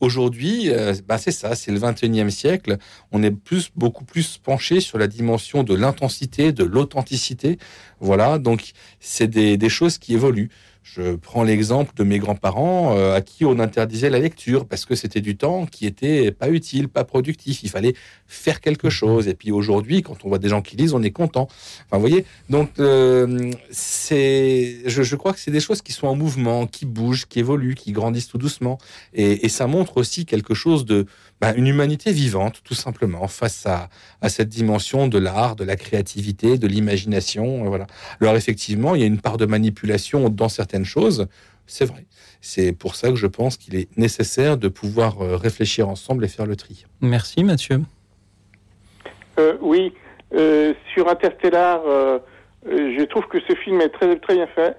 Aujourd'hui, euh, ben c'est ça, c'est le 21e siècle. On est plus, beaucoup plus penché sur la dimension de l'intensité, de l'authenticité. Voilà, donc c'est des choses qui évoluent. Je prends l'exemple de mes grands-parents euh, à qui on interdisait la lecture parce que c'était du temps qui était pas utile, pas productif. Il fallait faire quelque chose. Et puis aujourd'hui, quand on voit des gens qui lisent, on est content. Enfin, vous voyez. Donc, euh, c'est, je, je crois que c'est des choses qui sont en mouvement, qui bougent, qui évoluent, qui grandissent tout doucement. Et, et ça montre aussi quelque chose de, ben, une humanité vivante, tout simplement, face à, à cette dimension de l'art, de la créativité, de l'imagination. euh, Voilà. Alors effectivement, il y a une part de manipulation dans certaines choses. C'est vrai. C'est pour ça que je pense qu'il est nécessaire de pouvoir euh, réfléchir ensemble et faire le tri. Merci, Mathieu. Euh, oui euh, sur Interstellar euh, je trouve que ce film est très très bien fait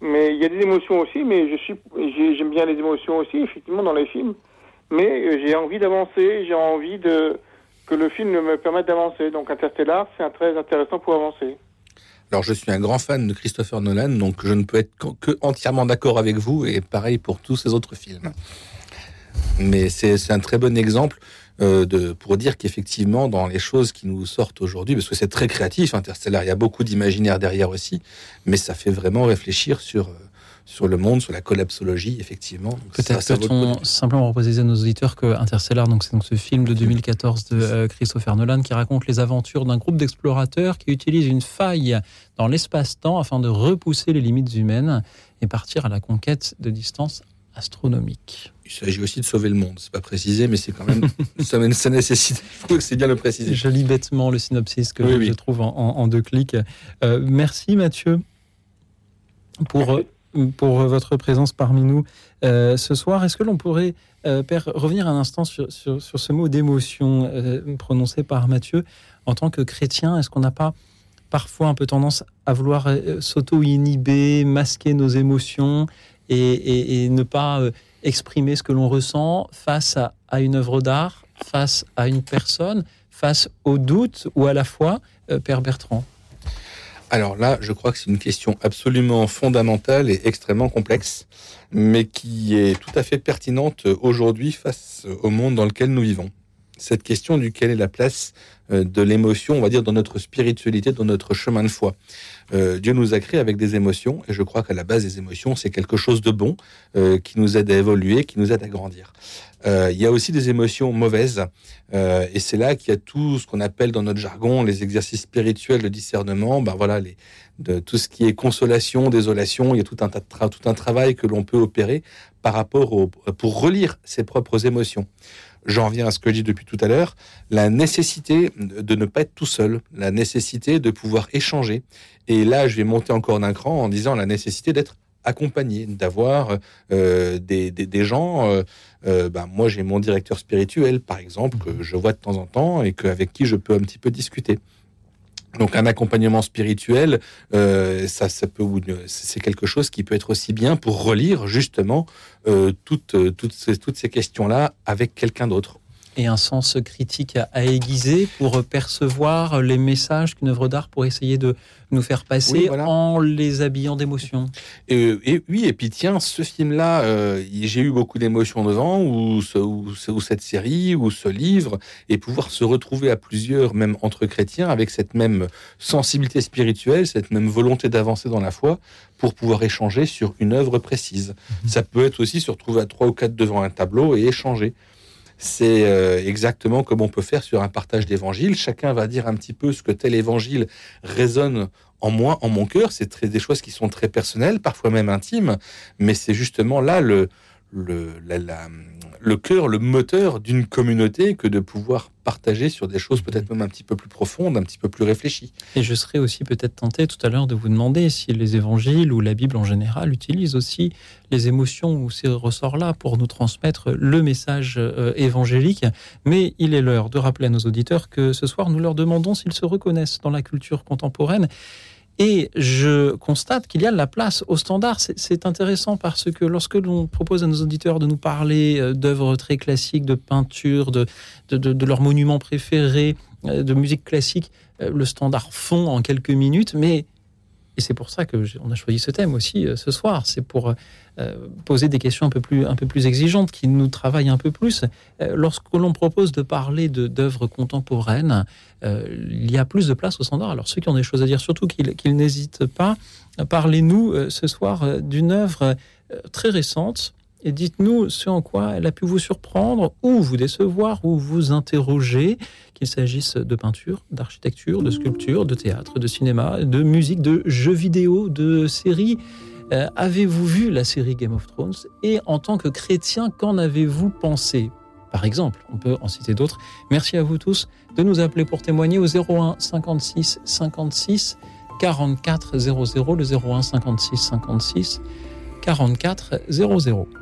mais il y a des émotions aussi mais je suis j'ai- j'aime bien les émotions aussi effectivement dans les films mais euh, j'ai envie d'avancer j'ai envie de que le film me permette d'avancer donc Interstellar c'est un très intéressant pour avancer Alors je suis un grand fan de Christopher Nolan, donc je ne peux être que entièrement d'accord avec vous, et pareil pour tous ces autres films. Mais c'est c'est un très bon exemple euh, de, pour dire qu'effectivement, dans les choses qui nous sortent aujourd'hui, parce que c'est très créatif, Interstellar, il y a beaucoup d'imaginaire derrière aussi, mais ça fait vraiment réfléchir sur, euh, sur le monde, sur la collapsologie, effectivement. Peut-être peut-on simplement repréciser à nos auditeurs que Interstellar, donc c'est donc ce film de 2014 de euh, Christopher Nolan qui raconte les aventures d'un groupe d'explorateurs qui utilise une faille dans l'espace-temps afin de repousser les limites humaines et partir à la conquête de distances astronomiques. Il s'agit aussi de sauver le monde, c'est pas précisé, mais c'est quand même, [laughs] ça, ça nécessite, il faut que c'est bien le préciser. Je lis bêtement le synopsis que Oui, je, oui. je trouve en, en- en deux clics. Euh, merci Mathieu pour, euh, pour votre présence parmi nous euh, ce soir. Est-ce que l'on pourrait, euh, revenir un instant sur, sur, ce mot d'émotion euh, prononcé par Mathieu en tant que chrétien? Est-ce qu'on n'a pas parfois un peu tendance à vouloir s'auto-inhiber, masquer nos émotions et, ne pas exprimer ce que l'on ressent face à, à une œuvre d'art, face à une personne, face au doute ou à la foi, Père Bertrand? Alors là, je crois que c'est une question absolument fondamentale et extrêmement complexe, mais qui est tout à fait pertinente aujourd'hui face au monde dans lequel nous vivons. Cette question du est la place de l'émotion, on va dire, dans notre spiritualité, dans notre chemin de foi. Euh, Dieu nous a créés avec des émotions, et je crois qu'à la base des émotions, c'est quelque chose de bon euh, qui nous aide à évoluer, qui nous aide à grandir. il y a aussi des émotions mauvaises, et c'est là qu'il y a tout ce qu'on appelle dans notre jargon les exercices spirituels de discernement. Ben voilà, de tout ce qui est consolation, désolation, il y a tout un, tout un travail que l'on peut opérer par rapport au, pour relire ses propres émotions j'en reviens à ce que je dis depuis tout à l'heure, la nécessité de ne pas être tout seul, la nécessité de pouvoir échanger. Et là, je vais monter encore d'un cran en disant la nécessité d'être accompagné, d'avoir euh, des, des, gens. Euh, euh, ben, moi, j'ai mon directeur spirituel, par exemple, que je vois de temps en temps et avec qui je peux un petit peu discuter. Donc un accompagnement spirituel, euh, ça, ça peut, c'est quelque chose qui peut être aussi bien pour relire justement euh, toutes, toutes toutes ces questions-là avec quelqu'un d'autre et un sens critique à, aiguiser pour percevoir les messages qu'une œuvre d'art pourrait essayer de nous faire passer en les habillant d'émotions. Et, et, oui, et puis tiens, ce film-là, euh, j'ai eu beaucoup d'émotions devant, ou, ce, ou, cette série, ou ce livre, et pouvoir se retrouver à plusieurs, même entre chrétiens, avec cette même sensibilité spirituelle, cette même volonté d'avancer dans la foi, pour pouvoir échanger sur une œuvre précise. Mhm. Ça peut être aussi se retrouver à trois ou quatre devant un tableau et échanger c'est euh, exactement comme on peut faire sur un partage d'évangile. Chacun va dire un petit peu ce que tel évangile résonne en moi, en mon cœur. C'est des choses qui sont très personnelles, parfois même intimes, mais c'est justement là le, le, le cœur, le moteur d'une communauté que de pouvoir partager sur des choses peut-être même un petit peu plus profondes, un petit peu plus réfléchies. Et je serais aussi peut-être tenté tout à l'heure de vous demander si les évangiles ou la Bible en général utilisent aussi les émotions ou ces ressorts-là pour nous transmettre le message euh, évangélique. Mais il est l'heure de rappeler à nos auditeurs que ce soir, nous leur demandons s'ils se reconnaissent dans la culture contemporaine et je constate qu'il y a de la place au standard. C'est intéressant parce que lorsque l'on propose à nos auditeurs de nous parler euh, d'œuvres très classiques, de peinture, de, de, leurs monuments préférés, euh, de musique classique, euh, le standard fond en quelques minutes, mais et c'est pour ça que on a choisi ce thème aussi ce soir. C'est pour poser des questions un peu plus un peu plus exigeantes qui nous travaillent un peu plus. lorsque l'on propose de parler d'œuvres contemporaines, euh, il y a plus de place au standard. Alors ceux qui ont des choses à dire, surtout qu'ils n'hésitent pas, parlez-nous euh, ce soir euh, d'une œuvre très récente et dites-nous ce en quoi elle a pu vous surprendre ou vous décevoir ou vous interroger, qu'il s'agisse de peinture, d'architecture, de sculpture, de théâtre, de cinéma, de musique, de jeux vidéo, de séries. avez-vous vu la série Game of Thrones Et en tant que chrétien, qu'en avez-vous pensé? Par exemple. On peut en citer d'autres. Merci à vous tous de nous appeler pour témoigner au 01 56 56 44 00, le 01 56 56 44 00.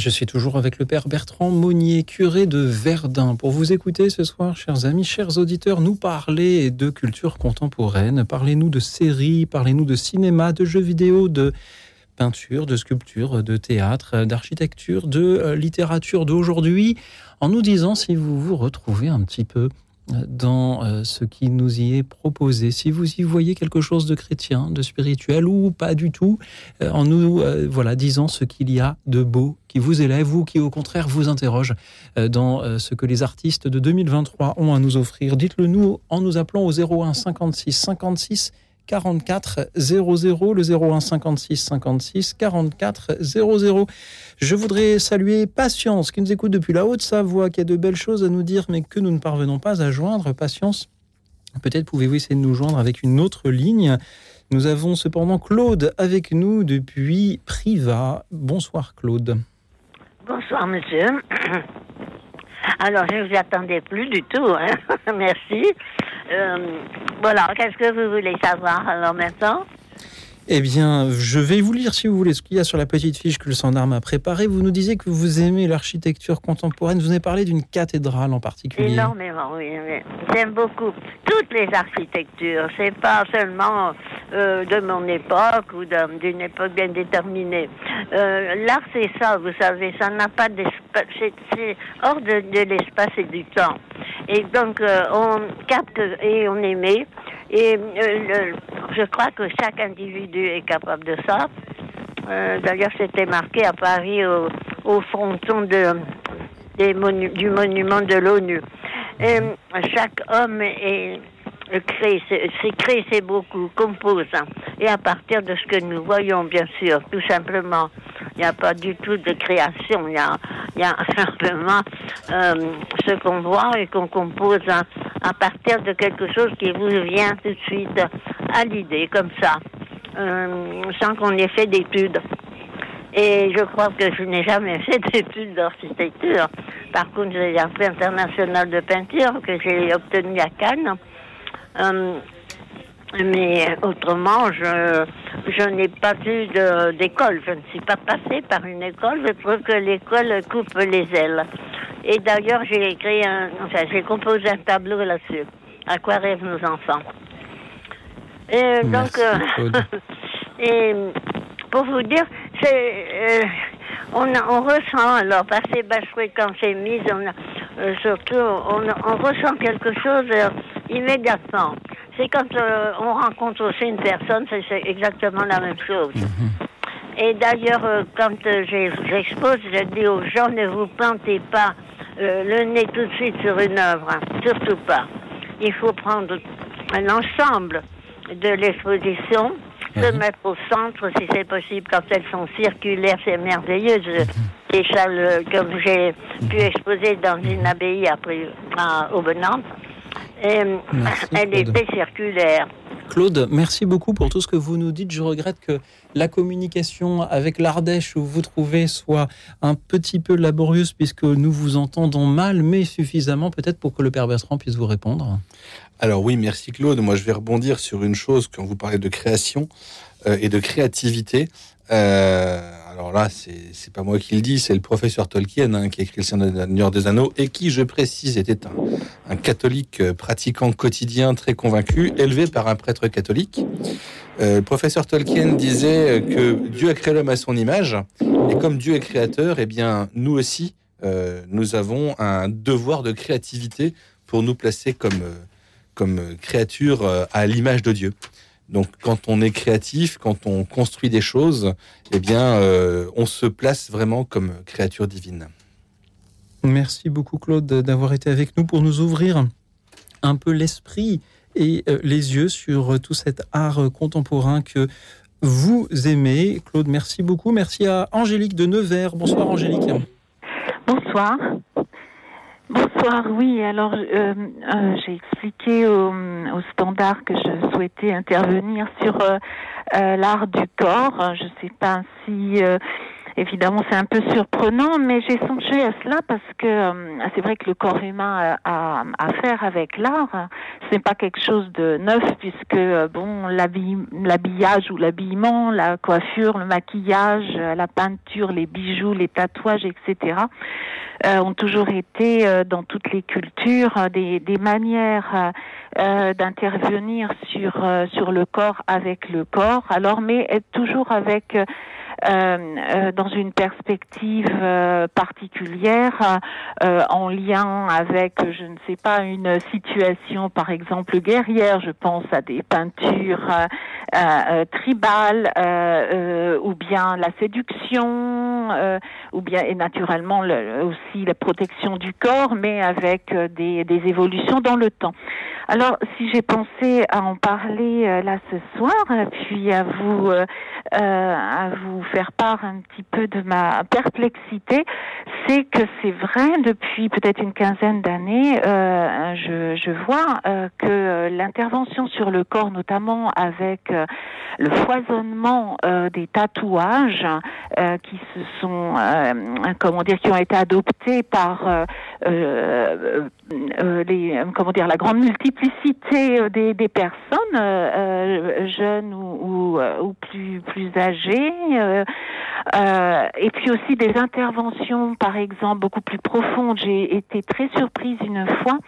Je suis toujours avec le Père Bertrand Monnier, curé de Verdun, pour vous écouter ce soir, chers amis, chers auditeurs, nous parler de culture contemporaine. Parlez-nous de séries, parlez-nous de cinéma, de jeux vidéo, de peinture, de sculpture, de théâtre, d'architecture, de euh, littérature d'aujourd'hui, en nous disant si vous vous retrouvez un petit peu dans euh, ce qui nous y est proposé. Si vous y voyez quelque chose de chrétien, de spirituel ou pas du tout, euh, en nous euh, voilà disant ce qu'il y a de beau qui vous élève ou qui au contraire vous interroge dans ce que les artistes de 2023 ont à nous offrir. Dites-le nous en nous appelant au 01 56 56 44 00, le 01 56 56 44 00. Je voudrais saluer Patience qui nous écoute depuis la Haute-Savoie, qui a de belles choses à nous dire, mais que nous ne parvenons pas à joindre. Patience, peut-être pouvez-vous essayer de nous joindre avec une autre ligne. Nous avons cependant Claude avec nous depuis Priva. Bonsoir Claude. Bonsoir monsieur. [clears throat] Alors, je ne vous attendais plus du tout. Hein. [laughs] Merci. Euh, voilà, qu'est-ce que vous voulez savoir alors maintenant? Eh bien, je vais vous lire, si vous voulez, ce qu'il y a sur la petite fiche que le Sandarme a préparée. Vous nous disiez que vous aimez l'architecture contemporaine. Vous avez parlé d'une cathédrale en particulier. Énormément, oui. J'aime beaucoup toutes les architectures. C'est pas seulement euh, de mon époque ou d'une époque bien déterminée. Euh, l'art, c'est ça, vous savez. Ça n'a pas d'espace. C'est hors de, l'espace et du temps. Et donc, euh, on capte et on émet. Et euh, je crois que chaque individu est capable de ça. Euh, d'ailleurs, c'était marqué à Paris au, fronton du monument de l'ONU. Chaque homme est, crée, c'est créé, c'est beaucoup, compose. Hein. Et à partir de ce que nous voyons, bien sûr, tout simplement, il n'y a pas du tout de création. Il y a, il y a [laughs] simplement euh, ce qu'on voit et qu'on compose hein, à partir de quelque chose qui vous vient tout de suite à l'idée, comme ça, euh, sans qu'on ait fait d'études. Et je crois que je n'ai jamais [laughs] fait d'études d'architecture. Par contre, j'ai un prix international de peinture que j'ai obtenu à Cannes. Euh, mais autrement, je, je n'ai pas eu d'école. Je ne suis pas passée par une école. Je trouve que l'école coupe les ailes. Et d'ailleurs, j'ai écrit un, enfin, j'ai composé un tableau là-dessus. À quoi rêvent nos enfants? Et donc, euh, [laughs] et pour vous dire, c'est, euh, on, on ressent, alors, passer Bachouet quand c'est mise, on a, euh, surtout, on, on, ressent quelque chose immédiatement. c'est quand euh, on rencontre aussi une personne, c'est exactement la même chose. Et d'ailleurs, euh, quand euh, j'ai- j'expose, je dis aux gens, ne vous plantez pas euh, le nez tout de suite sur une œuvre, hein. surtout pas. Il faut prendre l'ensemble de l'exposition, se mettre au centre si c'est possible. Quand elles sont circulaires, c'est merveilleux. Je- Et ça, le- comme j'ai pu exposer dans une abbaye après à Aubenant, et, Merci, elle Claude. était circulaire. Claude, merci beaucoup pour tout ce que vous nous dites. Je regrette que la communication avec l'Ardèche où vous trouvez soit un petit peu laborieuse puisque nous vous entendons mal, mais suffisamment peut-être pour que le Père Bertrand puisse vous répondre. Alors oui, merci Claude. Moi, je vais rebondir sur une chose quand vous parlez de création euh, et de créativité. Euh, alors là, c'est pas moi qui le dis, c'est le professeur Tolkien hein, qui a écrit le Seigneur des Anneaux et qui, je précise, était un, catholique euh, pratiquant quotidien très convaincu, élevé par un prêtre catholique. Le professeur Tolkien disait que Dieu a créé l'homme à son image et comme Dieu est créateur, eh bien nous aussi, nous avons un devoir de créativité pour nous placer comme comme créature euh, à l'image de Dieu. Donc, quand on est créatif, quand on construit des choses, eh bien, euh, on se place vraiment comme créature divine. Merci beaucoup Claude d'avoir été avec nous pour nous ouvrir un peu l'esprit et euh, les yeux sur tout cet art contemporain que vous aimez. Claude, merci beaucoup. Merci à Angélique de Nevers. Bonsoir Angélique. Bonsoir. Bonsoir, oui. Alors, euh, euh, j'ai expliqué au, au standard que je souhaitais intervenir sur euh, euh, l'art du corps. Je ne sais pas si, évidemment, c'est un peu surprenant, mais j'ai songé à cela parce que euh, c'est vrai que le corps humain a, à faire avec l'art. Ce n'est pas quelque chose de neuf puisque, euh, bon, l'habi- l'habillage ou l'habillement, la coiffure, le maquillage, euh, la peinture, les bijoux, les tatouages, etc euh, ont toujours été euh, dans toutes les cultures euh, des, des manières d'intervenir sur sur le corps avec le corps. Alors, mais toujours avec dans une perspective euh, particulière, euh, en lien avec, je ne sais pas, une situation, par exemple guerrière. Je pense à des peintures euh, euh, tribales, euh, euh, ou bien la séduction, euh, ou bien et naturellement le- aussi la protection du corps, mais avec euh, des, des évolutions dans le temps. Alors, si j'ai pensé à en parler euh, là ce soir, euh, puis à vous euh, euh, à vous faire part un petit peu de ma perplexité, c'est que c'est vrai depuis peut-être une quinzaine d'années, euh, je, je vois que l'intervention sur le corps, notamment avec le foisonnement des tatouages qui se sont, comment dire, qui ont été adoptés par les, comment dire, la grande multiplicité euh, des, des personnes, euh, euh, jeunes ou, plus plus âgées, et puis aussi des interventions, par exemple, beaucoup plus profondes. J'ai été très surprise une fois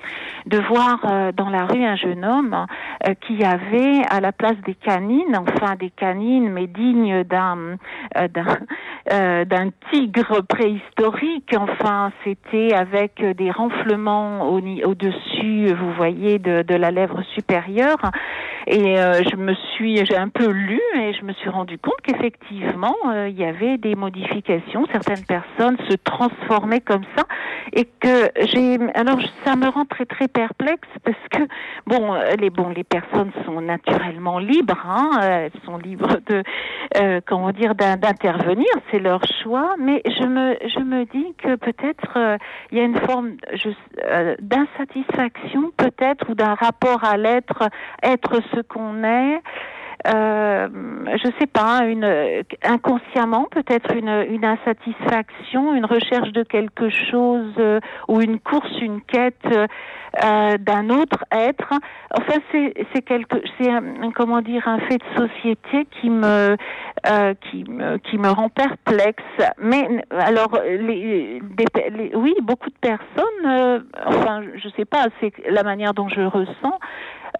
de voir dans la rue un jeune homme qui avait à la place des canines, enfin des canines, mais dignes d'un d'un tigre préhistorique. Enfin, c'était avec des renflements au-dessus, vous voyez, de, de la lèvre supérieure. Et euh, je me suis, j'ai un peu lu et je me suis rendu compte qu'effectivement, euh, il y avait des modifications. Certaines personnes se transformaient comme ça et que j'ai, alors ça me rend très très perplexe parce que bon, les bon, les personnes sont naturellement libres, hein, elles sont libres de, euh, comment dire, d'in- d'intervenir, c'est leur choix. Mais je me, je me dis que peut-être euh, il y a une forme euh, d'insatisfaction peut-être ou d'un rapport à l'être, être ce qu'on est. Euh, je sais pas, inconsciemment peut-être une, insatisfaction, une recherche de quelque chose euh, ou une course, une quête euh, d'un autre être. Enfin, c'est quelque, c'est comment dire un fait de société qui me euh, qui me qui me rend perplexe. Mais alors oui, beaucoup de personnes, enfin, je sais pas, c'est la manière dont je ressens.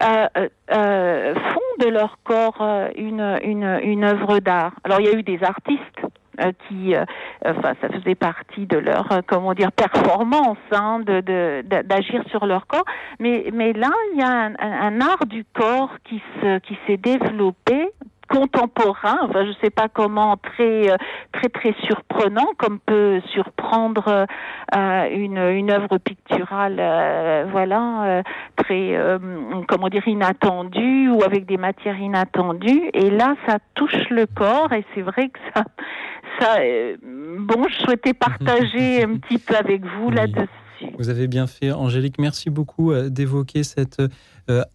Euh, euh, euh, font de leur corps euh, une, une, une œuvre d'art. Alors il y a eu des artistes qui, enfin, ça faisait partie de leur, comment dire, performance, hein, de d'agir sur leur corps. Mais mais là, il y a un, un art du corps qui se qui s'est développé contemporain, enfin je sais pas comment, très euh, très très surprenant, comme peut surprendre euh, une une œuvre picturale, euh, voilà, très comment dire inattendue ou avec des matières inattendues. Et là, ça touche le corps et c'est vrai que ça ça bon, je souhaitais partager [laughs] un petit peu avec vous là-dessus. Vous avez bien fait, Angélique. Merci beaucoup d'évoquer cet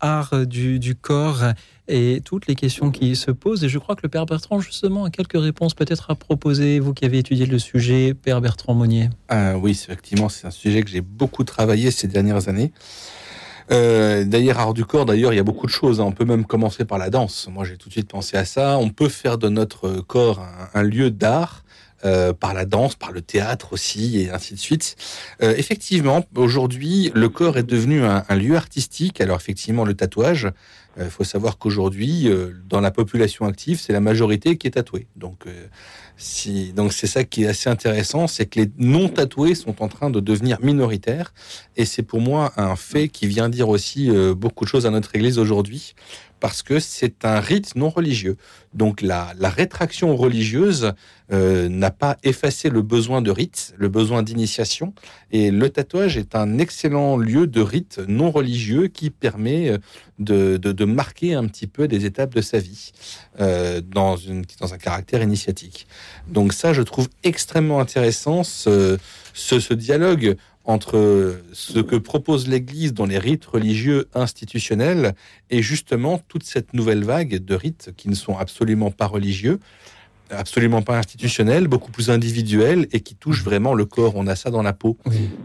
art du, du corps et toutes les questions qui se posent. Et je crois que le Père Bertrand, justement, a quelques réponses peut-être à proposer, vous qui avez étudié le sujet, Père Bertrand Monnier. Ah, oui, effectivement, c'est un sujet que j'ai beaucoup travaillé ces dernières années. Euh, d'ailleurs, art du corps, d'ailleurs, il y a beaucoup de choses. Hein. On peut même commencer par la danse. Moi, j'ai tout de suite pensé à ça. On peut faire de notre corps un, lieu d'art. Euh, par la danse, par le théâtre aussi, et ainsi de suite. Euh, effectivement, aujourd'hui, le corps est devenu un, lieu artistique. Alors effectivement, le tatouage, il euh, faut savoir qu'aujourd'hui, euh, dans la population active, c'est la majorité qui est tatouée. Donc, euh, si, donc c'est ça qui est assez intéressant, c'est que les non tatoués sont en train de devenir minoritaires, et c'est pour moi un fait qui vient dire aussi beaucoup de choses à notre Église aujourd'hui parce que c'est un rite non religieux. Donc la, rétraction religieuse euh, n'a pas effacé le besoin de rite, le besoin d'initiation, et le tatouage est un excellent lieu de rite non religieux qui permet euh, de, marquer un petit peu des étapes de sa vie euh, dans, un caractère initiatique. Donc ça, je trouve extrêmement intéressant ce dialogue entre ce que propose l'Église dans les rites religieux institutionnels et justement toute cette nouvelle vague de rites qui ne sont absolument pas religieux, absolument pas institutionnels, beaucoup plus individuels et qui touchent vraiment le corps. On a ça dans la peau.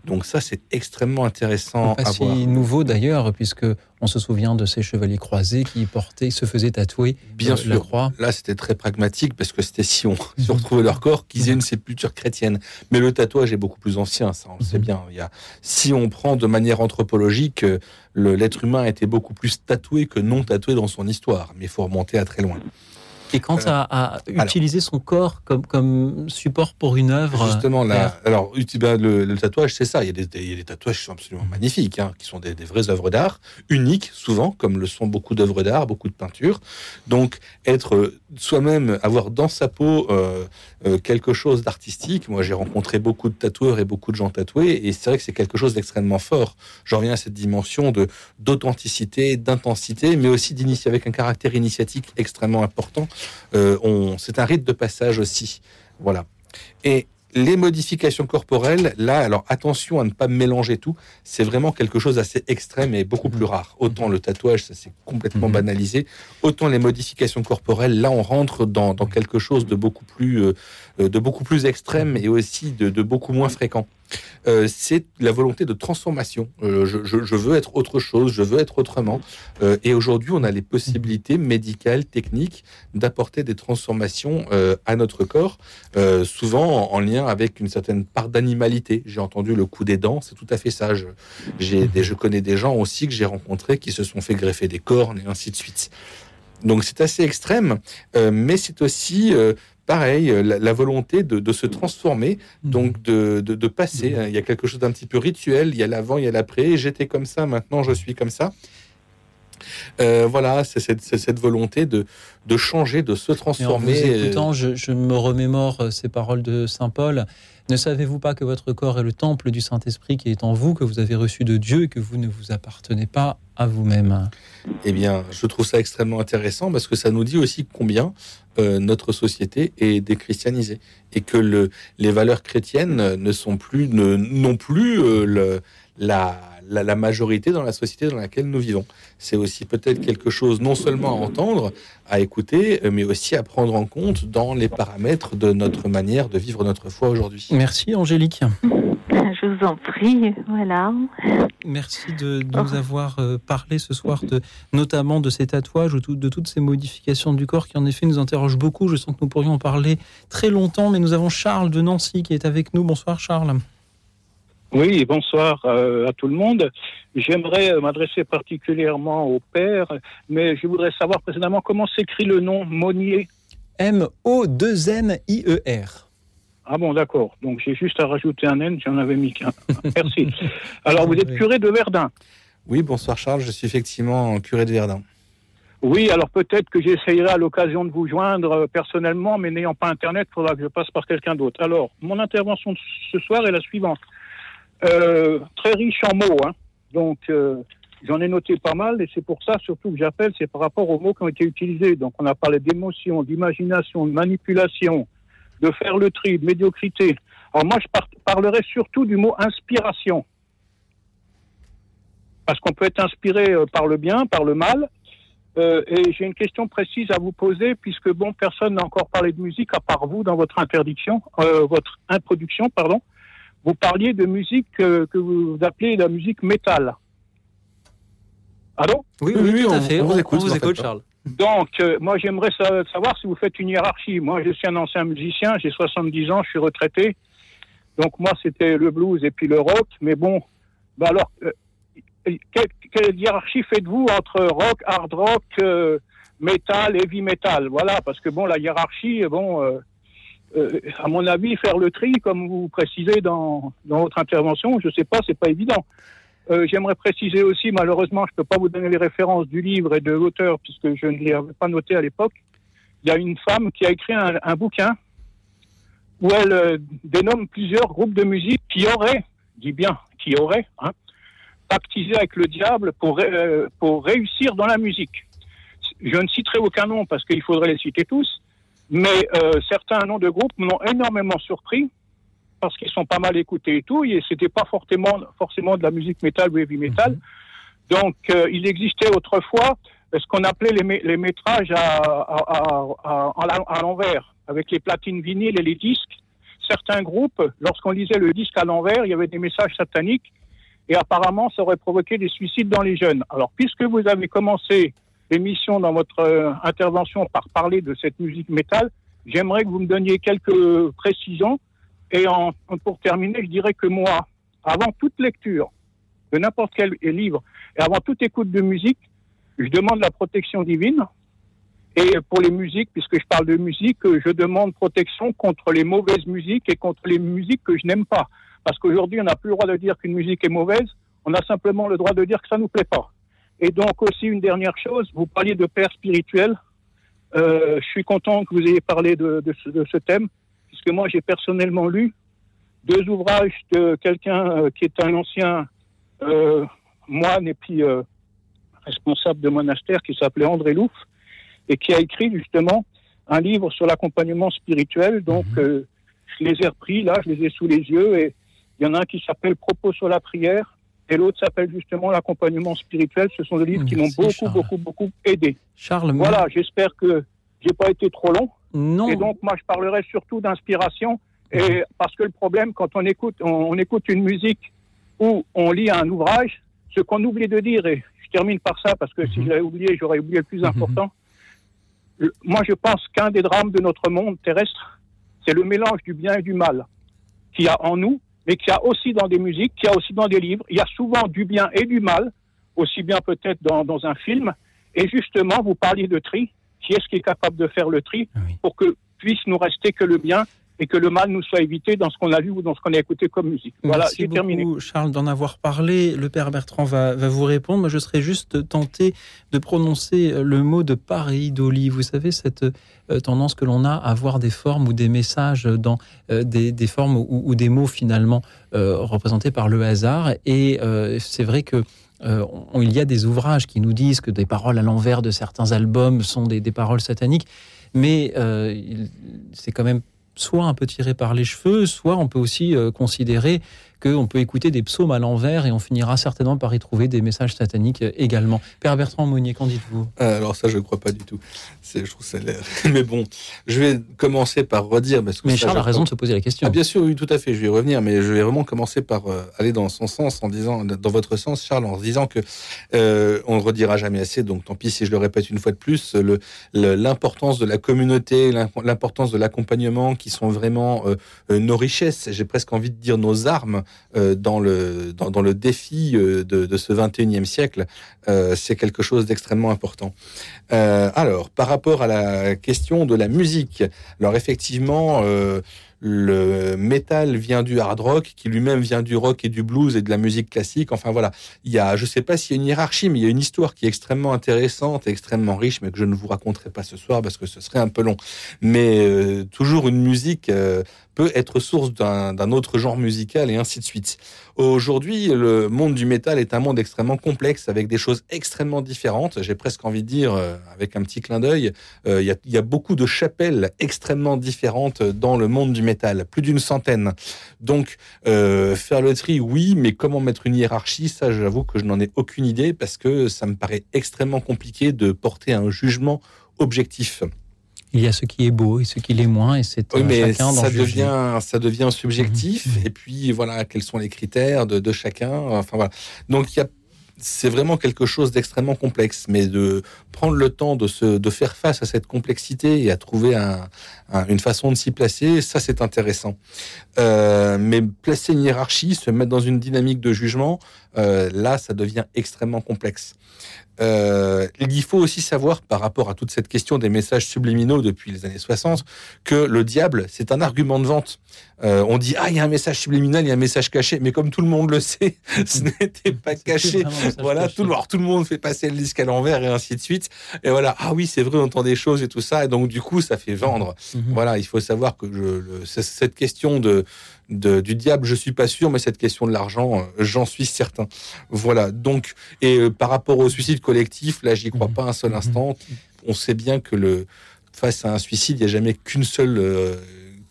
Donc ça, c'est extrêmement intéressant pas à si voir. nouveau d'ailleurs, puisque on se souvient de ces chevaliers croisés qui portaient, se faisaient tatouer Bien euh, sûr. la croix. Là, c'était très pragmatique parce que c'était si on [laughs] se retrouvait leur corps qu'ils aient une sépulture chrétienne. Mais le tatouage est beaucoup plus ancien, ça, on le sait bien. Il y a, si on prend de manière anthropologique, euh, l'être humain était beaucoup plus tatoué que non tatoué dans son histoire. Mais il faut remonter à très loin. Et quant euh, à, utiliser son corps comme, comme support pour une œuvre. Justement, là, alors, ben, le, tatouage, c'est ça. Il y, a des, il y, a des, tatouages qui sont absolument magnifiques, hein, qui sont des, des vraies œuvres d'art, uniques souvent, comme le sont beaucoup d'œuvres d'art, beaucoup de peintures. Donc, être soi-même, avoir dans sa peau euh, euh, quelque chose d'artistique. Moi, j'ai rencontré beaucoup de tatoueurs et beaucoup de gens tatoués, et c'est vrai que c'est quelque chose d'extrêmement fort. J'en reviens à cette dimension de d'authenticité, d'intensité, mais aussi d'initier avec un caractère initiatique extrêmement important. Euh, c'est un rite de passage aussi. Voilà. Et les modifications corporelles, là, alors attention à ne pas mélanger tout. C'est vraiment quelque chose d'assez extrême et beaucoup plus rare. Autant le tatouage, ça s'est complètement mhm. banalisé. Autant les modifications corporelles, là, on rentre dans, quelque chose de beaucoup plus, euh, de beaucoup plus extrême et aussi de beaucoup moins fréquent. Euh, c'est la volonté de transformation. Euh, je, veux être autre chose, je veux être autrement. Euh, et aujourd'hui, on a les possibilités médicales, techniques, d'apporter des transformations à notre corps, souvent en, lien avec une certaine part d'animalité. J'ai entendu le coup des dents, c'est tout à fait ça. Je, je connais des gens aussi que j'ai rencontrés qui se sont fait greffer des cornes et ainsi de suite. Donc c'est assez extrême, mais c'est aussi pareil, euh, la, volonté de, se transformer, mhm. donc de, passer. Mhm. Hein. Il y a quelque chose d'un petit peu rituel, il y a l'avant, il y a l'après. J'étais comme ça, maintenant je suis comme ça. Euh, voilà, c'est cette, volonté de, changer, de se transformer. en écoutant, je, je, me remémore euh, ces paroles de Saint Paul. Ne savez-vous pas que votre corps est le temple du Saint-Esprit qui est en vous, que vous avez reçu de Dieu et que vous ne vous appartenez pas à vous-même Eh bien, je trouve ça extrêmement intéressant parce que ça nous dit aussi combien euh, notre société est déchristianisée et que le, les valeurs chrétiennes ne sont plus, ne, non plus euh, le, la la, majorité dans la société dans laquelle nous vivons. C'est aussi peut-être quelque chose non seulement à entendre, à écouter, mais aussi à prendre en compte dans les paramètres de notre manière de vivre notre foi aujourd'hui. Merci Angélique. [laughs] Je vous en prie, voilà. Merci de, nous avoir euh, parlé ce soir de, notamment de ces tatouages ou de toutes ces modifications du corps qui en effet nous interrogent beaucoup. Je sens que nous pourrions en parler très longtemps, mais nous avons Charles de Nancy qui est avec nous. Bonsoir Charles. Oui, bonsoir euh, à tout le monde. J'aimerais euh, m'adresser particulièrement au père, mais je voudrais savoir précédemment comment s'écrit le nom Monnier. M-O-2-N-I-E-R. Ah bon, d'accord. Donc j'ai juste à rajouter un N, j'en avais mis qu'un. [laughs] Merci. Alors vous êtes curé de Verdun Oui, bonsoir Charles, je suis effectivement curé de Verdun. Oui, alors peut-être que j'essayerai à l'occasion de vous joindre euh, personnellement, mais n'ayant pas Internet, il faudra que je passe par quelqu'un d'autre. Alors, mon intervention de ce soir est la suivante. Euh, très riche en mots, hein. donc euh, j'en ai noté pas mal, et c'est pour ça surtout que j'appelle, c'est par rapport aux mots qui ont été utilisés. Donc on a parlé d'émotion, d'imagination, de manipulation, de faire le tri, de médiocrité. Alors moi, je parlerai surtout du mot inspiration. Parce qu'on peut être inspiré par le bien, par le mal, euh, et j'ai une question précise à vous poser, puisque bon, personne n'a encore parlé de musique à part vous dans votre interdiction, euh, votre introduction, pardon. Vous parliez de musique euh, que vous appelez la musique métal. Allô? Oui, oui, oui, tout à fait. On, écoute, vous écoute Charles. Donc, euh, moi, j'aimerais savoir si vous faites une hiérarchie. Moi, je suis un ancien musicien, j'ai 70 ans, je suis retraité. Donc, moi, c'était le blues et puis le rock. Mais bon, bah alors, euh, quelle, hiérarchie faites-vous entre rock, hard rock, euh, metal, heavy metal? Voilà, parce que bon, la hiérarchie, bon, euh, euh, à mon avis, faire le tri, comme vous précisez dans, dans votre intervention, je ne sais pas, c'est pas évident. J'aimerais préciser aussi, malheureusement, je ne peux pas vous donner les références du livre et de l'auteur, puisque je ne les avais pas noté à l'époque. Il y a une femme qui a écrit un, bouquin où elle dénomme plusieurs groupes de musique qui auraient, dit bien, qui auraient, hein, pactiser avec le diable pour, euh, pour réussir dans la musique. Je ne citerai aucun nom parce qu'il faudrait les citer tous, mais euh, certains noms de groupes m'ont énormément surpris parce qu'ils sont pas mal écoutés et tout, et c'était pas forcément, forcément de la musique métal ou heavy metal. Mhm. Donc, euh, il existait autrefois ce qu'on appelait les, les métrages à, à, à, à l'envers, avec les platines vinyles et les disques. Certains groupes, lorsqu'on lisait le disque à l'envers, il y avait des messages sataniques et apparemment ça aurait provoqué des suicides dans les jeunes. Alors puisque vous avez commencé l'émission dans votre euh, intervention par parler de cette musique métal, j'aimerais que vous me donniez quelques précisions. Et en, pour terminer, je dirais que moi, avant toute lecture de n'importe quel livre et avant toute écoute de musique, je demande la protection divine. Et pour les musiques, puisque je parle de musique, je demande protection contre les mauvaises musiques et contre les musiques que je n'aime pas. Parce qu'aujourd'hui, on n'a plus le droit de dire qu'une musique est mauvaise, on a simplement le droit de dire que ça ne nous plaît pas. Et donc aussi une dernière chose, vous parliez de père spirituel. Euh, je suis content que vous ayez parlé de, ce, thème, puisque moi j'ai personnellement lu deux ouvrages de quelqu'un euh, qui est un ancien euh, moine et puis euh, responsable de monastère qui s'appelait André Louf et qui a écrit justement un livre sur l'accompagnement spirituel. Donc mmh. je les ai repris là, je les ai sous les yeux et il y en a un qui s'appelle Propos sur la prière et l'autre s'appelle justement l'accompagnement spirituel. Ce sont des livres qui m'ont beaucoup, beaucoup, beaucoup aidé. Charles, voilà, j'espère que j'ai pas été trop long. Non. Et donc moi, je parlerai surtout d'inspiration. Et mhm. parce que le problème, quand on écoute, on, écoute une musique ou on lit un ouvrage, ce qu'on oublie de dire, et je termine par ça parce que si mhm. je l'avais oublié, j'aurais oublié le plus mhm. important. moi, je pense qu'un des drames de notre monde terrestre, c'est le mélange du bien et du mal qu'il y a en nous mais qu'il y a aussi dans des musiques, qu'il y a aussi dans des livres. Il y a souvent du bien et du mal, aussi bien peut-être dans, dans un film. Et justement, vous parliez de tri. Qui est-ce qui est capable de faire le tri pour que puisse nous rester que le bien et que le mal nous soit évité dans ce qu'on a lu ou dans ce qu'on a écouté comme musique. Voilà, j'ai terminé. Charles, d'en avoir parlé. Le père Bertrand va, va vous répondre. Moi, je serais juste tenté de prononcer le mot de pareidolie. Vous savez, cette euh, tendance que l'on a à voir des formes ou des messages dans euh, des, des, formes ou, ou, des mots finalement euh, représentés par le hasard. Et c'est vrai que euh, il y a des ouvrages qui nous disent que des paroles à l'envers de certains albums sont des, paroles sataniques, mais euh, c'est quand même soit un peu tiré par les cheveux, soit on peut aussi euh, considérer qu'on peut écouter des psaumes à l'envers et on finira certainement par y trouver des messages sataniques également. Père Bertrand Monnier, qu'en dites-vous? Euh, Alors ça, je ne crois pas du tout. Je trouve ça l'air. [laughs] Mais bon, je vais commencer par redire. Parce que mais Charles a raison de se poser la question. Ah, bien sûr, oui, tout à fait. Je vais y revenir, mais je vais vraiment commencer par euh, aller dans son sens, en disant, dans votre sens, Charles, en disant que euh, on ne redira jamais assez. Donc, tant pis si je le répète une fois de plus, l'importance de la communauté, l'importance de l'accompagnement, qui sont vraiment nos richesses. J'ai presque envie de dire nos armes dans, le, dans, le défi euh, de, ce 21e siècle, euh, c'est quelque chose d'extrêmement important. alors, par rapport à la question de la musique, alors effectivement, le métal vient du hard rock, qui lui-même vient du rock et du blues et de la musique classique. Enfin voilà, il y a, je sais pas s'il y a une hiérarchie, mais il y a une histoire qui est extrêmement intéressante, extrêmement riche, mais que je ne vous raconterai pas ce soir parce que ce serait un peu long. Mais euh, toujours une musique euh, peut être source d'un autre genre musical et ainsi de suite. Aujourd'hui, le monde du métal est un monde extrêmement complexe avec des choses extrêmement différentes. J'ai presque envie de dire, euh, avec un petit clin d'œil, il y, a, y, a, beaucoup de chapelles extrêmement différentes dans le monde du métal, plus d'une centaine. Donc, euh, faire le tri, oui, mais comment mettre une hiérarchie, ça, j'avoue que je n'en ai aucune idée parce que ça me paraît extrêmement compliqué de porter un jugement objectif il y a ce qui est beau et ce qui l'est moins, et c'est oui, mais ça devient ça devient subjectif. Mhm. Et puis voilà, quels sont les critères de, de chacun. Enfin voilà. Donc il y a c'est vraiment quelque chose d'extrêmement complexe, mais de prendre le temps de, se, de faire face à cette complexité et à trouver un, une façon de s'y placer, ça c'est intéressant. Euh, mais placer une hiérarchie, se mettre dans une dynamique de jugement, euh, là ça devient extrêmement complexe. Euh, il faut aussi savoir, par rapport à toute cette question des messages subliminaux depuis les années 60, que le diable, c'est un argument de vente. Euh, on dit, ah, il y a un message subliminal, il y a un message caché, mais comme tout le monde le sait, [laughs] ce n'était pas caché. Voilà, tout le, tout le monde fait passer le disque à l'envers et ainsi de suite. Et voilà, ah oui, c'est vrai, on entend des choses et tout ça, et donc du coup, ça fait vendre. Mhm. Voilà, il faut savoir que je, cette question de, du diable, je suis pas sûr, mais cette question de l'argent, euh, j'en suis certain. Voilà. Donc, et euh, par rapport au suicide collectif, là, j'y crois mhm. pas un seul mhm. instant. On sait bien que le face à un suicide, il n'y a jamais qu'une seule euh,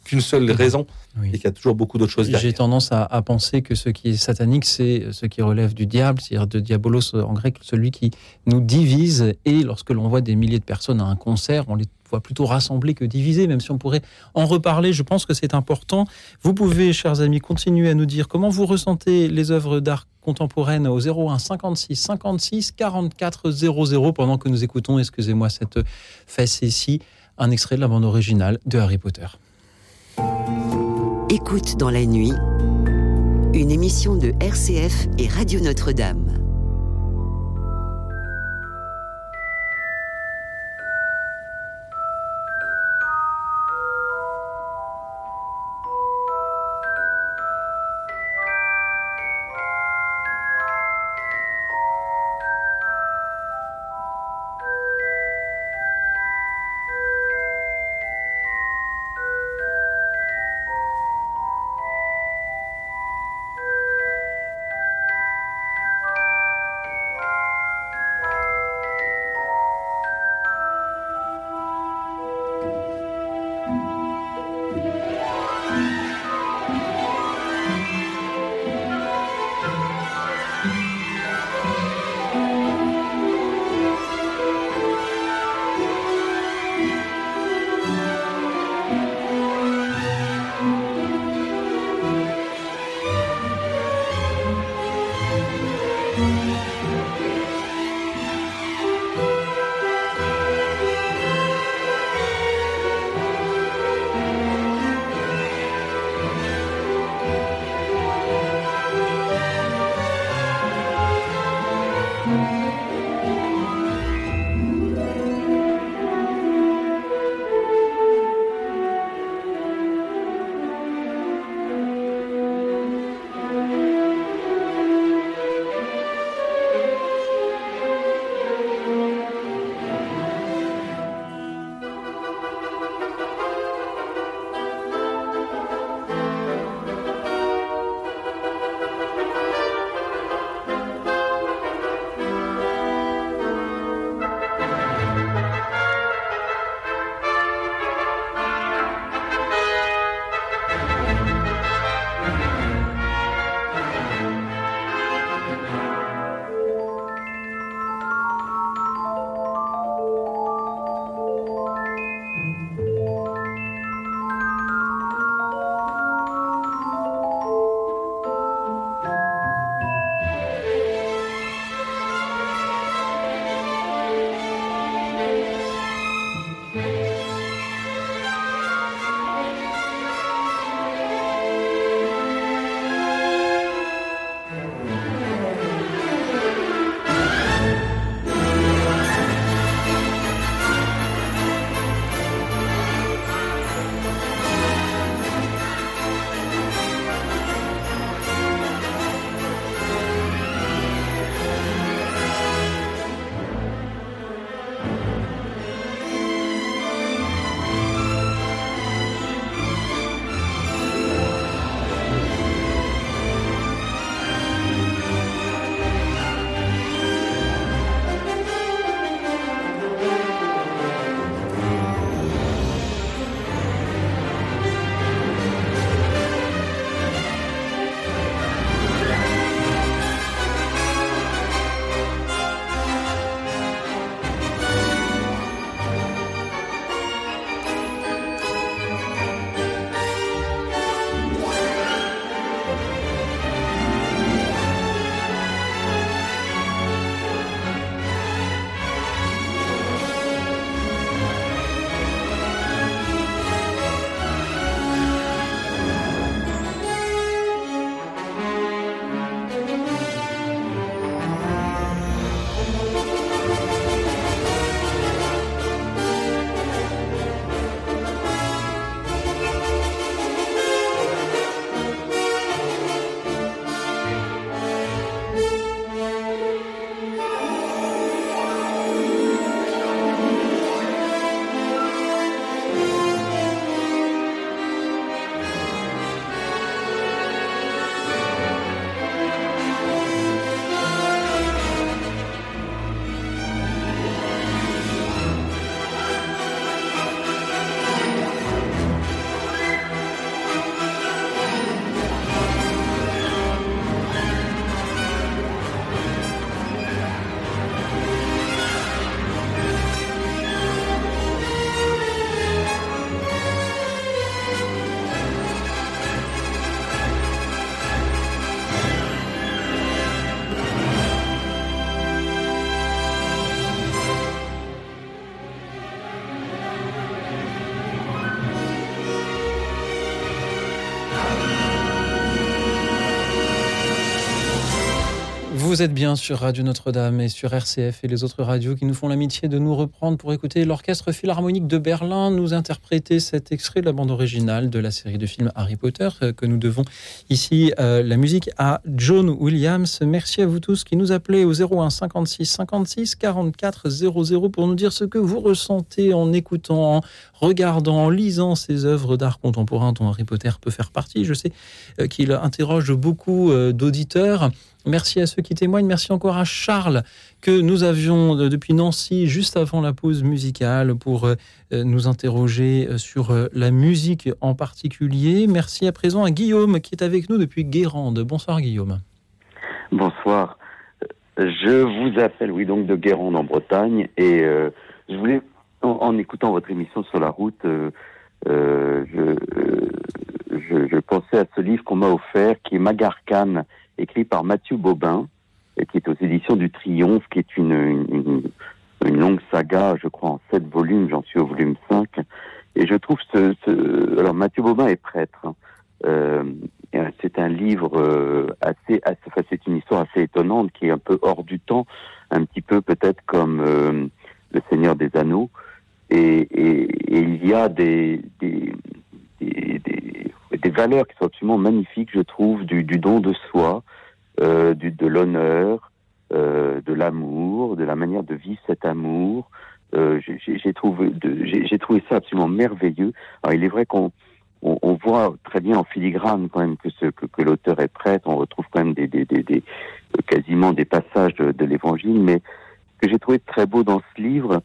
qu'une seule raison et qu'il y a toujours beaucoup d'autres choses J'ai tendance à, penser que ce qui est satanique, c'est ce qui relève du diable, c'est-à-dire de diabolos en grec, celui qui nous divise. Et lorsque l'on voit des milliers de personnes à un concert, on les plutôt rassembler que diviser, même si on pourrait en reparler. Je pense que c'est important. Vous pouvez, chers amis, continuer à nous dire comment vous ressentez les œuvres d'art contemporaines au 01 56 56 44 00 pendant que nous écoutons, excusez-moi, cette fesse ici, un extrait de la bande originale de Harry Potter. Écoute dans la nuit, une émission de RCF et Radio Notre-Dame. Vous êtes bien sur Radio Notre-Dame et sur RCF et les autres radios qui nous font l'amitié de nous reprendre pour écouter l'Orchestre Philharmonique de Berlin nous interpréter cet extrait de la bande originale de la série de films Harry Potter euh, que nous devons ici euh, la musique à John Williams. Merci à vous tous qui nous appelez au 01 56 56 44 00 pour nous dire ce que vous ressentez en écoutant, en regardant, en lisant ces œuvres d'art contemporain dont Harry Potter peut faire partie. Je sais euh, qu'il interroge beaucoup d'auditeurs. Merci à ceux qui témoignent. Merci encore à Charles que nous avions euh, depuis Nancy juste avant la pause musicale pour euh, euh, nous interroger sur la musique en particulier. Merci à présent à Guillaume qui est avec nous depuis Guérande. Bonsoir Guillaume. Bonsoir. Je vous appelle, oui, donc de Guérande en Bretagne et je voulais, en, écoutant votre émission sur la route, je, pensais à ce livre qu'on m'a offert qui est Magarkane écrit par Mathieu Bobin, qui est aux éditions du Triomphe, qui est une, une, longue saga, je crois, en sept volumes, j'en suis au volume 5. Et je trouve ce... alors Mathieu Bobin est prêtre. Hein. Euh, c'est un livre euh, assez, assez enfin, c'est une histoire assez étonnante qui est un peu hors du temps, un petit peu peut-être comme euh, Le Seigneur des Anneaux. Et, il y a des, des, valeurs qui sont absolument magnifiques, je trouve, du, don de soi, euh, de l'honneur, euh, de l'amour, de la manière de vivre cet amour. Euh, j'ai trouvé, ça absolument merveilleux. Alors il est vrai qu'on on, on, voit très bien en filigrane quand même que, l'auteur est prêtre. On retrouve quand même quasiment des passages de l'Évangile. Mais ce que j'ai trouvé très beau dans ce livre,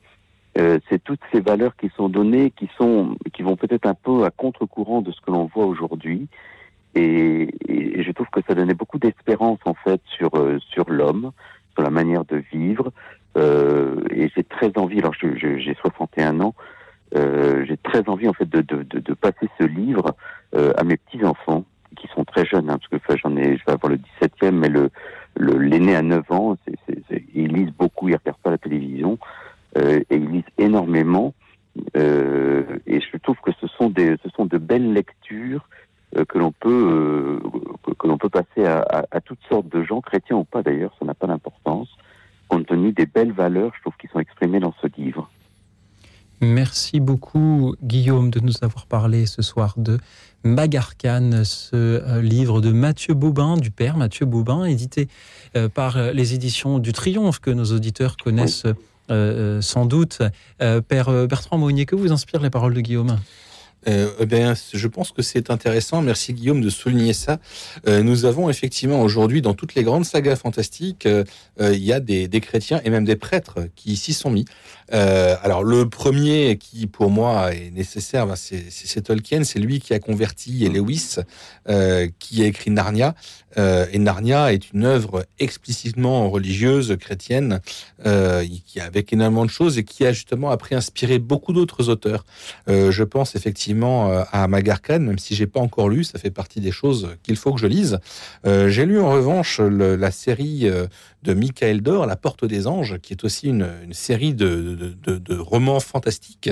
euh, c'est toutes ces valeurs qui sont données, qui sont, qui vont peut-être un peu à contre-courant de ce que l'on voit aujourd'hui. Et, je trouve que ça donnait beaucoup d'espérance en fait sur euh, sur l'homme, sur la manière de vivre. Euh, et j'ai très envie. Alors j'ai 61 ans. Euh, j'ai très envie en fait de, de, de, passer ce livre à mes petits enfants qui sont très jeunes, hein, parce que enfin, j'en ai, je vais avoir le 17e, mais le l'aîné à 9 ans, c'est, c'est, ils lisent beaucoup, ils regardent pas la télévision et ils lisent énormément. Euh, et je trouve que ce sont des, ce sont de belles lectures euh, que l'on peut euh, que, l'on peut passer à, à, toutes sortes de gens, chrétiens ou pas d'ailleurs, ça n'a pas d'importance, compte tenu des belles valeurs, je trouve, qui sont exprimées dans ce livre. Merci beaucoup Guillaume de nous avoir parlé ce soir de Magarkane, ce euh, livre de Mathieu Bobin, du père Mathieu Bobin, édité par les éditions du Triomphe que nos auditeurs connaissent sans doute. Père Bertrand Monnier, que vous inspirent les paroles de Guillaume? Euh, eh bien, je pense que c'est intéressant. Merci Guillaume de souligner ça. Euh, nous avons effectivement aujourd'hui dans toutes les grandes sagas fantastiques, euh, euh il y a des, chrétiens et même des prêtres qui s'y sont mis. Euh, alors le premier qui pour moi est nécessaire, ben, c'est Tolkien. C'est lui qui a converti Lewis, qui a écrit Narnia. Et Narnia est une œuvre explicitement religieuse chrétienne, qui avec énormément de choses et qui a justement après inspiré beaucoup d'autres auteurs. je pense effectivement euh, à Magarkan, même si j'ai pas encore lu, ça fait partie des choses qu'il faut que je lise. Euh, j'ai lu en revanche la série euh, de Michael Dor, La Porte des Anges, qui est aussi une, série de, romans fantastiques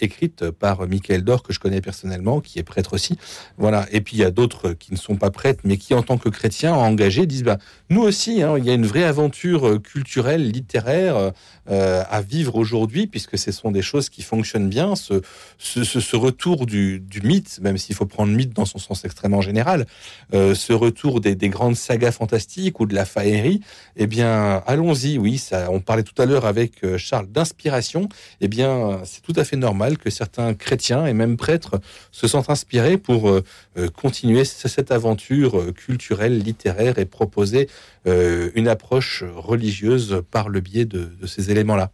écrite par Michael Dor que je connais personnellement, qui est prêtre aussi. Voilà. Et puis il y a d'autres qui ne sont pas prêtres, mais qui en tant que chrétiens engagés disent bah nous aussi, hein, il y a une vraie aventure culturelle, littéraire à vivre aujourd'hui, puisque ce sont des choses qui fonctionnent bien. Ce, retour du, mythe, même s'il faut prendre mythe dans son sens extrêmement général, euh, ce retour des, grandes sagas fantastiques ou de la faérie, eh bien, allons-y. Oui, ça, on parlait tout à l'heure avec euh, Charles d'inspiration. Eh bien, c'est tout à fait normal que certains chrétiens et même prêtres se sentent inspirés pour euh, continuer cette aventure culturelle, littéraire et proposer une approche religieuse par le biais de ces éléments-là.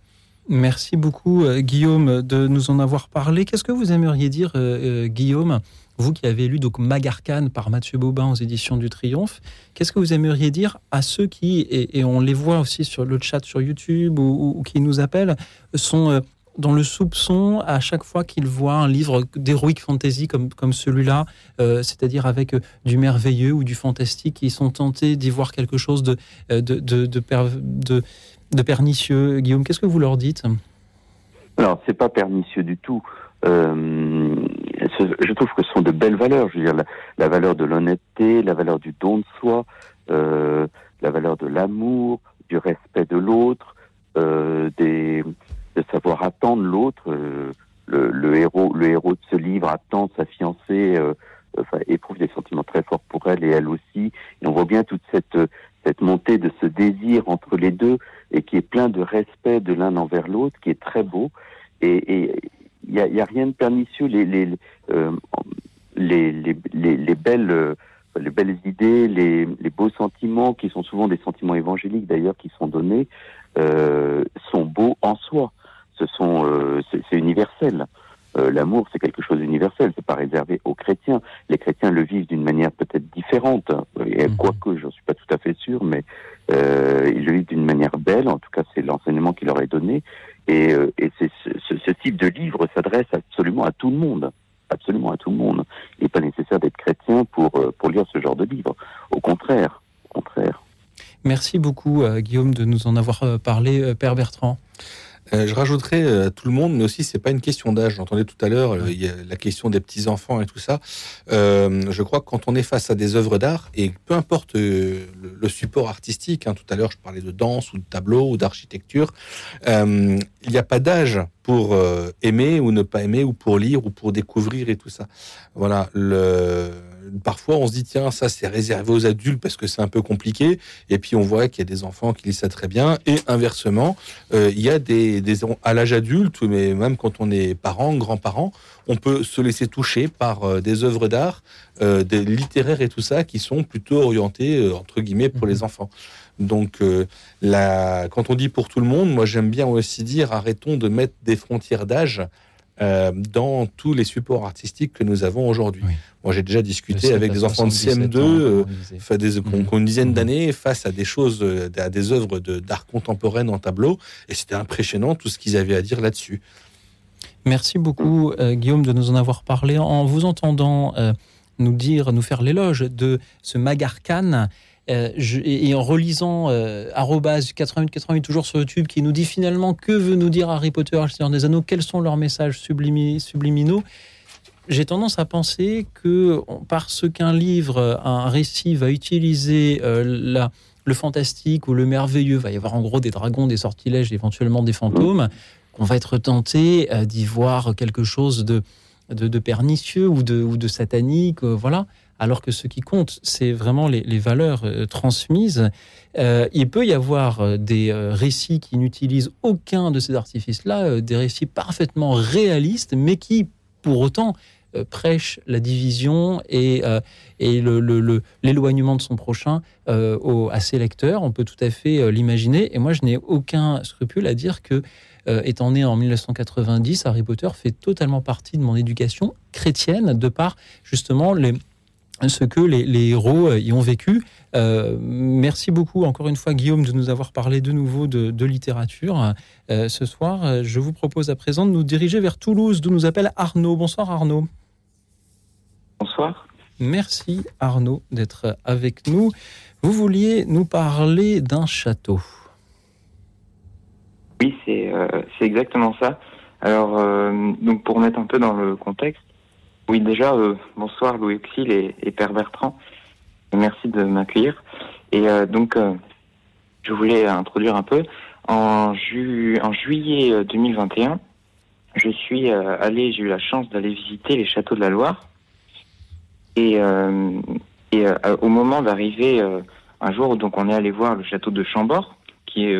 Merci beaucoup, euh, Guillaume, de nous en avoir parlé. Qu'est-ce que vous aimeriez dire, euh, euh, Guillaume, vous qui avez lu donc Magarkane par Mathieu Bobin aux éditions du Triomphe, qu'est-ce que vous aimeriez dire à ceux qui, et, on les voit aussi sur le chat sur YouTube ou, qui nous appellent, sont dans le soupçon à chaque fois qu'ils voient un livre d'héroïque fantasy comme, comme celui-là, c'est-à-dire avec du merveilleux ou du fantastique, ils sont tentés d'y voir quelque chose de, de, de, de pernicieux. Guillaume, qu'est-ce que vous leur dites? Alors, c'est pas pernicieux du tout. Euh, je trouve que ce sont de belles valeurs. Je veux dire, la, valeur de l'honnêteté, la valeur du don de soi, euh, la valeur de l'amour, du respect de l'autre, euh, des, de savoir attendre l'autre. Euh, le, le, héros, le héros de ce livre attend sa fiancée, euh, enfin, éprouve des sentiments très forts pour elle et elle aussi. Et on voit bien toute cette, cette montée de ce désir entre les deux et qui est plein de respect de l'un envers l'autre, qui est très beau. Et il n'y a, y a, rien de pernicieux. Les, les, euh, les, les, les, les, belles les belles idées, les, les, beaux sentiments, qui sont souvent des sentiments évangéliques d'ailleurs, qui sont donnés, euh, sont beaux en soi. Ce sont, euh, c'est universel. Euh, L'amour, c'est quelque chose d'universel. C'est pas réservé aux chrétiens. Les chrétiens le vivent d'une manière peut-être différente. Et mmh. quoique, j'en suis pas tout à fait sûr, mais euh, ils le vivent d'une manière belle. En tout cas, c'est l'enseignement qui leur est donné. Et, et ce, ce, ce type de livre s'adresse absolument à tout le monde absolument à tout le monde. Il n'est pas nécessaire d'être chrétien pour, pour lire ce genre de livre. Au contraire, au contraire. Merci beaucoup, Guillaume, de nous en avoir parlé, Père Bertrand. Euh, je rajouterais euh, tout le monde, mais aussi c'est pas une question d'âge. J'entendais tout à l'heure euh, il y a la question des petits enfants et tout ça. Euh, je crois que quand on est face à des œuvres d'art et peu importe le, le, support artistique, hein, tout à l'heure je parlais de danse ou de tableau ou d'architecture, il n'y a pas d'âge pour aimer ou ne pas aimer ou pour lire ou pour découvrir et tout ça. Voilà le parfois on se dit tiens ça c'est réservé aux adultes parce que c'est un peu compliqué. Et puis on voit qu'il y a des enfants qui lisent ça très bien. Et inversement euh, il y a des, des à l'âge adulte mais même quand on est parent grands-parents on peut se laisser toucher par euh, des œuvres d'art euh, des littéraires et tout ça qui sont plutôt orientés euh, entre guillemets pour les mhm. enfants. Donc euh, la, quand on dit pour tout le monde moi j'aime bien aussi dire arrêtons de mettre des frontières d'âge euh, dans tous les supports artistiques que nous avons aujourd'hui. Oui. Moi, j'ai déjà discuté avec des enfants de CM2, euh, des, mmh. une dizaine mmh. d'années, face à des choses, euh, à des œuvres d'art contemporaine en tableau, et c'était impressionnant tout ce qu'ils avaient à dire là-dessus. Merci beaucoup, euh, Guillaume, de nous en avoir parlé. En vous entendant nous dire, nous faire l'éloge de ce Magarkan, euh, et en relisant euh, 88 88 toujours sur YouTube qui nous dit finalement que veut nous dire Harry Potter, le Seigneur des Anneaux, quels sont leurs messages sublimi, subliminaux? J'ai tendance à penser que parce qu'un livre, un récit va utiliser euh, le fantastique ou le merveilleux, va y avoir en gros des dragons, des sortilèges, éventuellement des fantômes, qu'on va être tenté euh, d'y voir quelque chose de, pernicieux ou de, ou de satanique, voilà alors que ce qui compte, c'est vraiment les, valeurs euh, transmises. Euh, il peut y avoir euh, des récits qui n'utilisent aucun de ces artifices-là, des récits parfaitement réalistes, mais qui, pour autant, euh, prêchent la division et, et l'éloignement le, de son prochain au, à ses lecteurs. On peut tout à fait l'imaginer. Et moi, je n'ai aucun scrupule à dire que étant né en 1990, Harry Potter fait totalement partie de mon éducation chrétienne, de par justement les, ce que les, les, héros euh, y ont vécu. Euh, merci beaucoup encore une fois Guillaume de nous avoir parlé de nouveau de, de littérature euh, ce soir. Je vous propose à présent de nous diriger vers Toulouse d'où nous appelle Arnaud. Bonsoir Arnaud. Bonsoir. Merci Arnaud d'être avec nous. Vous vouliez nous parler d'un château. Oui, c'est euh, exactement ça. Alors, donc pour mettre un peu dans le contexte, oui, déjà, euh, bonsoir Louis Auxil et, et, Père Bertrand. Merci de m'accueillir. Et euh, donc, euh, je voulais introduire un peu. En, ju en juillet 2021, je suis euh, allé, j'ai eu la chance d'aller visiter les châteaux de la Loire. Et, euh, et au moment d'arriver un jour, donc on est allé voir le château de Chambord, qui est,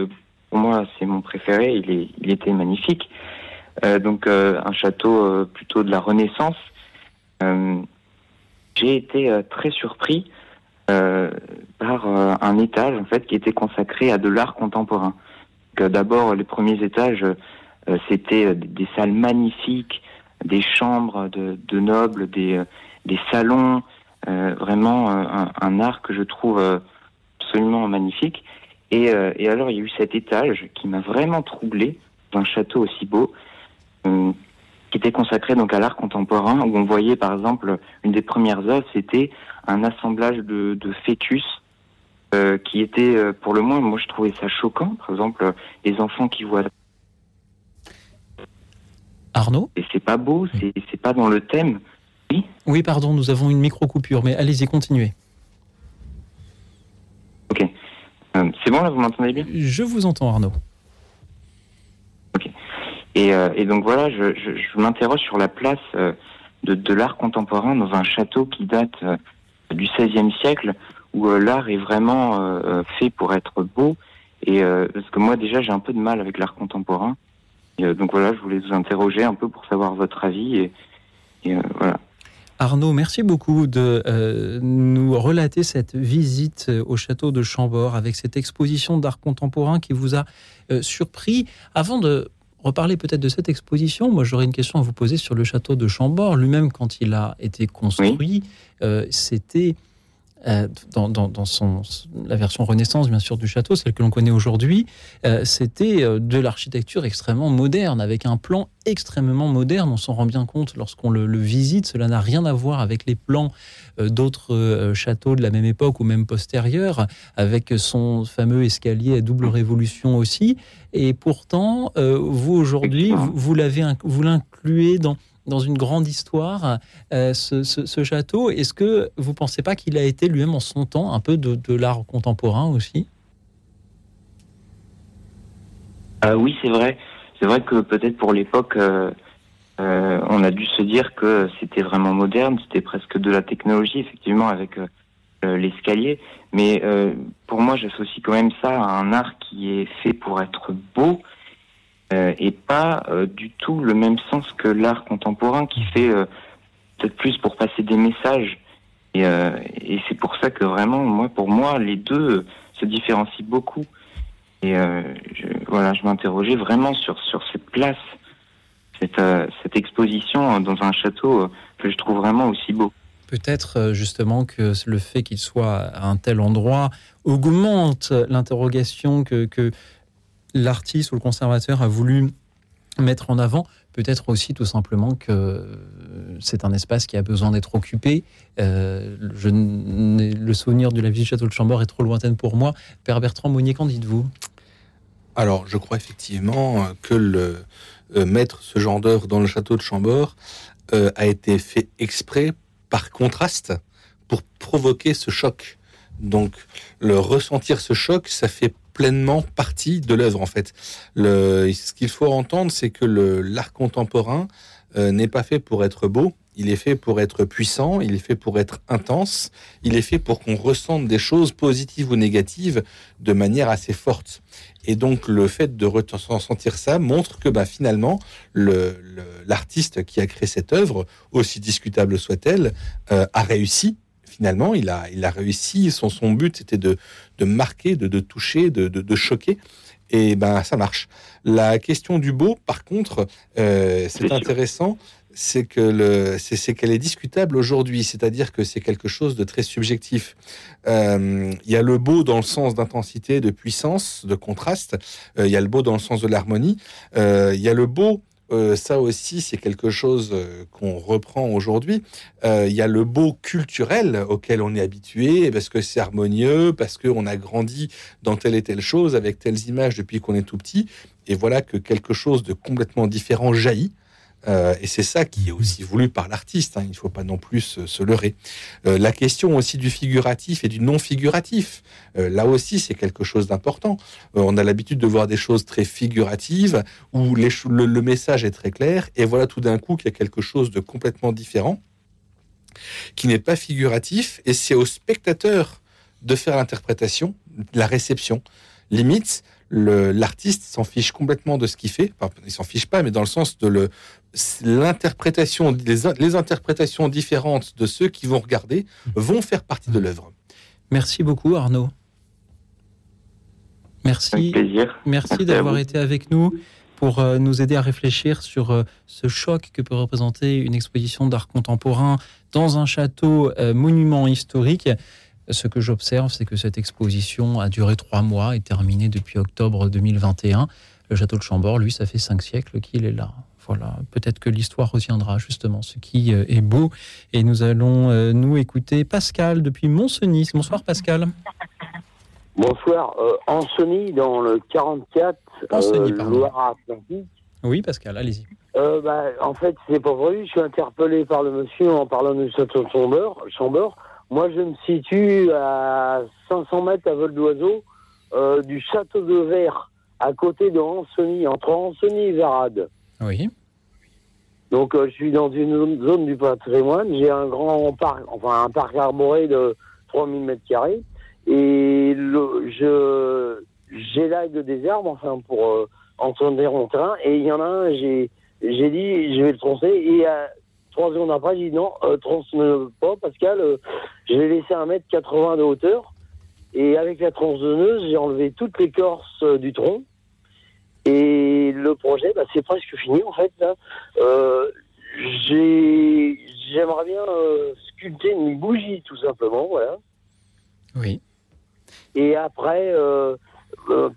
pour moi, c'est mon préféré. Il, est, il était magnifique. donc, un château plutôt de la Renaissance euh, j'ai été euh, très surpris euh, par un étage en fait qui était consacré à de l'art contemporain. D'abord, les premiers étages, c'était des salles magnifiques, des chambres de, nobles, des, salons, euh, vraiment un, art que je trouve absolument magnifique. Et, euh, alors il y a eu cet étage qui m'a vraiment troublé d'un château aussi beau, euh, qui était consacré donc à l'art contemporain, où on voyait par exemple une des premières œuvres, c'était un assemblage de, de fœtus euh, qui était euh, pour le moins, moi je trouvais ça choquant. Par exemple, les enfants qui voient. Arnaud? Et c'est pas beau, c'est pas dans le thème. Oui Oui, pardon, nous avons une micro-coupure, mais allez-y, continuez. Ok. bon là, vous m'entendez bien? Je vous entends, Arnaud. Euh, et donc voilà, je, m'interroge sur la place euh, de, l'art contemporain dans un château qui date euh, du XVIe siècle, où l'art est vraiment fait pour être beau. Et parce que moi déjà, j'ai un peu de mal avec l'art contemporain. Donc voilà, je voulais vous interroger un peu pour savoir votre avis. Et, voilà. Arnaud, merci beaucoup de nous relater cette visite au château de Chambord avec cette exposition d'art contemporain qui vous a surpris. Avant de reparler peut-être de cette exposition, moi j'aurais une question à vous poser sur le château de Chambord. Lui-même, quand il a été construit, euh, c'était euh, dans, dans- dans son, la version Renaissance, bien sûr, du château, celle que l'on connaît aujourd'hui, euh, c'était euh, de l'architecture extrêmement moderne, avec un plan extrêmement moderne. On s'en rend bien compte lorsqu'on le, le visite. Cela n'a rien à voir avec les plans euh, d'autres châteaux de la même époque ou même postérieurs, avec son fameux escalier à double révolution aussi. Et pourtant, vous aujourd'hui, vous, vous l'avez, inc- vous l'incluez dans dans une grande histoire, euh, ce, château. Est-ce que vous pensez pas qu'il a été lui-même en son temps un peu de, l'art contemporain aussi? Euh, oui, c'est vrai. C'est vrai que peut-être pour l'époque, euh, euh, on a dû se dire que c'était vraiment moderne, c'était presque de la technologie, effectivement, avec l'escalier. Mais pour moi, j'associe quand même ça à un art qui est fait pour être beau et pas euh, du tout le même sens que l'art contemporain qui fait euh, peut-être plus pour passer des messages. Et, euh, c'est pour ça que vraiment, moi, pour moi, les deux euh, se différencient beaucoup. Et euh, je, voilà, je m'interrogeais vraiment sur, sur cette place, cette, euh, exposition dans un château euh, que je trouve vraiment aussi beau. Peut-être euh, justement que le fait qu'il soit à un tel endroit augmente l'interrogation que l'artiste ou le conservateur a voulu mettre en avant. Peut-être aussi tout simplement que c'est un espace qui a besoin d'être occupé. Euh, je le souvenir de la vie du château de Chambord est trop lointaine pour moi. Père Bertrand Monnier, qu'en dites-vous? Alors, je crois effectivement que le euh, mettre ce genre d'œuvre dans le château de Chambord euh, a été fait exprès par contraste pour provoquer ce choc. Donc, le ressentir ce choc, ça fait pleinement partie de l'œuvre en fait. Le, ce qu'il faut entendre, c'est que l'art contemporain euh, n'est pas fait pour être beau. Il est fait pour être puissant, il est fait pour être intense, il est fait pour qu'on ressente des choses positives ou négatives de manière assez forte. Et donc le fait de ressentir ça montre que bah, finalement le- le- l'artiste qui a créé cette œuvre, aussi discutable soit-elle, euh, a réussi. Finalement, il a, il a réussi. Son, son but c'était de, de marquer, de, de toucher, de, de, de choquer. Et ben ça marche. La question du beau, par contre, euh, c'est intéressant c'est que le, c'est, qu'elle est discutable aujourd'hui, c'est-à-dire que c'est quelque chose de très subjectif. Euh, Il y a le beau dans le sens d'intensité, de puissance, de contraste. Euh, Il y a le beau dans le sens de l'harmonie. Euh, Il y a le beau. Euh, ça aussi, c'est quelque chose euh, qu'on reprend aujourd'hui. Euh, Il y a le beau culturel auquel on est habitué, parce que c'est harmonieux, parce qu'on a grandi dans telle et telle chose, avec telles images depuis qu'on est tout petit. Et voilà que quelque chose de complètement différent jaillit. Euh, et c'est ça qui est aussi voulu par l'artiste. hein, il ne faut pas non plus se, leurrer. Euh, la question aussi du figuratif et du non figuratif. euh, là aussi, c'est quelque chose d'important. On a l'habitude de voir des choses très figuratives où le, message est très clair. Et voilà tout d'un coup qu'il y a quelque chose de complètement différent qui n'est pas figuratif. Et c'est au spectateur de faire l'interprétation, la réception. Limite, l'artiste s'en fiche complètement de ce qu'il fait. Enfin, il s'en fiche pas, mais dans le sens de le l'interprétation, les, in- les interprétations différentes de ceux qui vont regarder vont faire partie de l'œuvre. Merci beaucoup, Arnaud. Merci. plaisir. Merci d'avoir été avec nous pour euh, nous aider à réfléchir sur euh, ce choc que peut représenter une exposition d'art contemporain dans un château euh, monument historique. Ce que j'observe, c'est que cette exposition a duré trois mois et terminée depuis octobre 2021. Le château de Chambord, lui, ça fait cinq siècles qu'il est là. Voilà, peut-être que l'histoire retiendra justement ce qui euh, est beau. Et nous allons euh, nous écouter Pascal depuis Moncenis. Bonsoir Pascal. Bonsoir. Euh, Ancenis, dans le 44, Ancenis, euh. Loire-Atlantique. Oui Pascal, allez-y. Euh, bah, en fait, c'est pas vrai. Je suis interpellé par le monsieur en parlant du château de Chambord. Chambord. Moi, je me situe à 500 mètres à vol d'oiseau euh, du château de Verre, à côté de Ancenis, entre Ancenis et Varade. Oui. Donc, euh, je suis dans une zone- zone du patrimoine. J'ai un grand parc, enfin un parc arboré de 3000 mètres carrés. Et le, je, j'élève des arbres, enfin, pour euh, entendre mon terrain. Et il y en a un, j'ai, j'ai dit, je vais le troncer. Et trois secondes après, j'ai dit non, euh, pas, Pascal. euh, je l'ai laissé à 1m80 de hauteur. Et avec la tronçonneuse, j'ai enlevé toute l'écorce euh, du tronc. Et le projet, bah, c'est presque fini en fait. Là. Euh, j'ai, j'aimerais bien sculpter une bougie tout simplement, voilà. Oui. Et après, euh,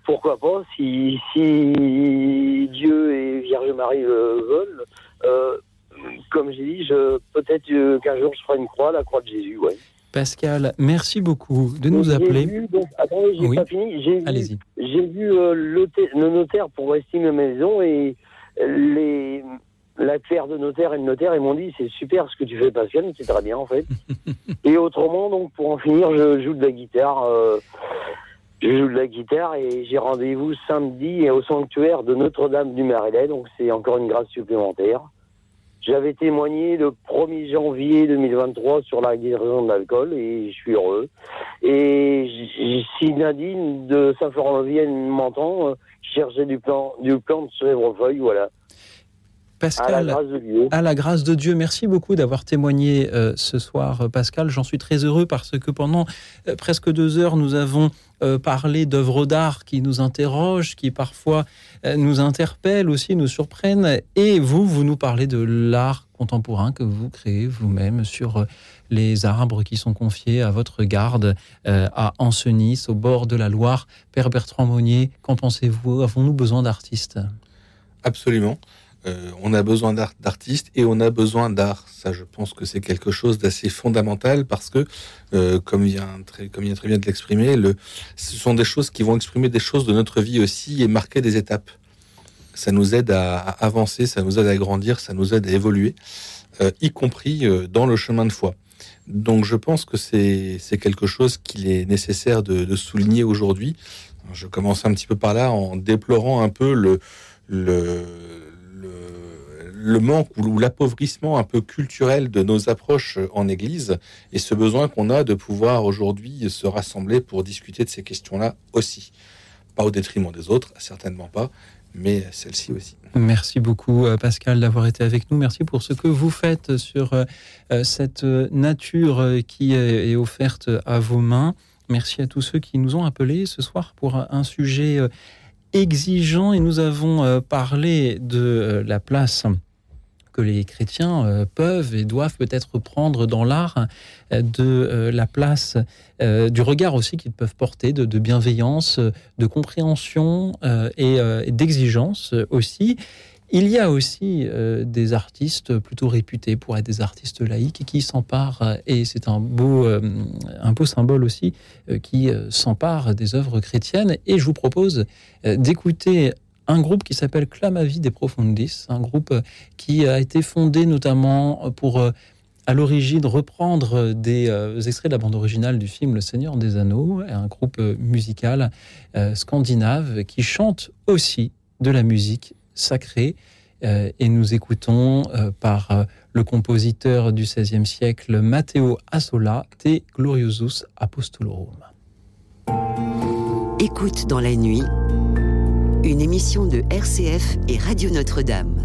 pourquoi pas, si, si Dieu et Vierge Marie le veulent, euh, comme j'ai dit, je, peut-être euh, qu'un jour je ferai une croix, la croix de Jésus, ouais. Pascal, merci beaucoup de nous appeler. vu, donc, attendez, j'ai Oui. pas fini. J'ai vu, Allez-y. j'ai vu euh, le, notaire pour estimer ma maison et les la clerc de notaire et le notaire ils m'ont dit c'est super ce que tu fais Pascal, c'est très bien en fait. [laughs] et autrement donc pour en finir je joue de la guitare. euh, je joue de la guitare et j'ai rendez-vous samedi au sanctuaire de Notre-Dame du Marais, donc c'est encore une grâce supplémentaire. J'avais témoigné le 1er janvier 2023 sur la guérison de l'alcool et je suis heureux. Et si Nadine de Saint-Florent-Vienne m'entend, euh, je du plan, du plan de chèvrefeuille, voilà. Pascal, À la grâce de Dieu. à la grâce de Dieu, merci beaucoup d'avoir témoigné euh, ce soir, euh, Pascal. J'en suis très heureux parce que pendant euh, presque deux heures, nous avons euh, parlé d'œuvres d'art qui nous interrogent, qui parfois euh, nous interpellent aussi, nous surprennent. Et vous, vous nous parlez de l'art contemporain que vous créez vous-même sur les arbres qui sont confiés à votre garde euh, à Ancenis, au bord de la Loire. Père Bertrand Monnier, qu'en pensez-vous? Avons-nous besoin d'artistes? Absolument. Euh, on a besoin d'art- d'artistes et on a besoin d'art. Ça, je pense que c'est quelque chose d'assez fondamental parce que, euh, comme vient très, comme très bien de l'exprimer, le, ce sont des choses qui vont exprimer des choses de notre vie aussi et marquer des étapes. Ça nous aide à, avancer, ça nous aide à grandir, ça nous aide à évoluer, euh, y compris dans le chemin de foi. Donc, je pense que c'est c'est quelque chose qu'il est nécessaire de, de souligner aujourd'hui. Je commence un petit peu par là en déplorant un peu le, le, le, manque ou, l'appauvrissement un peu culturel de nos approches en Église et ce besoin qu'on a de pouvoir aujourd'hui se rassembler pour discuter de ces questions-là aussi. Pas au détriment des autres, certainement pas, mais celle-ci aussi. Merci beaucoup euh, Pascal d'avoir été avec nous. Merci pour ce que vous faites sur euh, euh, cette nature qui est offerte à vos mains. Merci à tous ceux qui nous ont appelés ce soir pour un sujet exigeant et nous avons euh, parlé de euh, la place que les chrétiens euh, peuvent et doivent peut-être prendre dans l'art, de la place, du regard aussi qu'ils peuvent porter, de, de bienveillance, de compréhension et, d'exigence aussi. Il y a aussi euh, des artistes plutôt réputés pour être des artistes laïcs qui s'emparent, euh, et c'est un beau, euh, un beau symbole aussi, qui s'emparent des œuvres chrétiennes. Et je vous propose d'écouter un groupe qui s'appelle Clamavi des Profundis, un groupe qui a été fondé notamment pour, à l'origine, reprendre des extraits de la bande originale du film Le Seigneur des Anneaux, un groupe musical scandinave qui chante aussi de la musique sacrée. Euh, et nous écoutons euh, par euh, le compositeur du XVIe siècle, Matteo Assola, Te Gloriosus Apostolorum. Écoute dans la nuit, une émission de RCF et Radio Notre-Dame.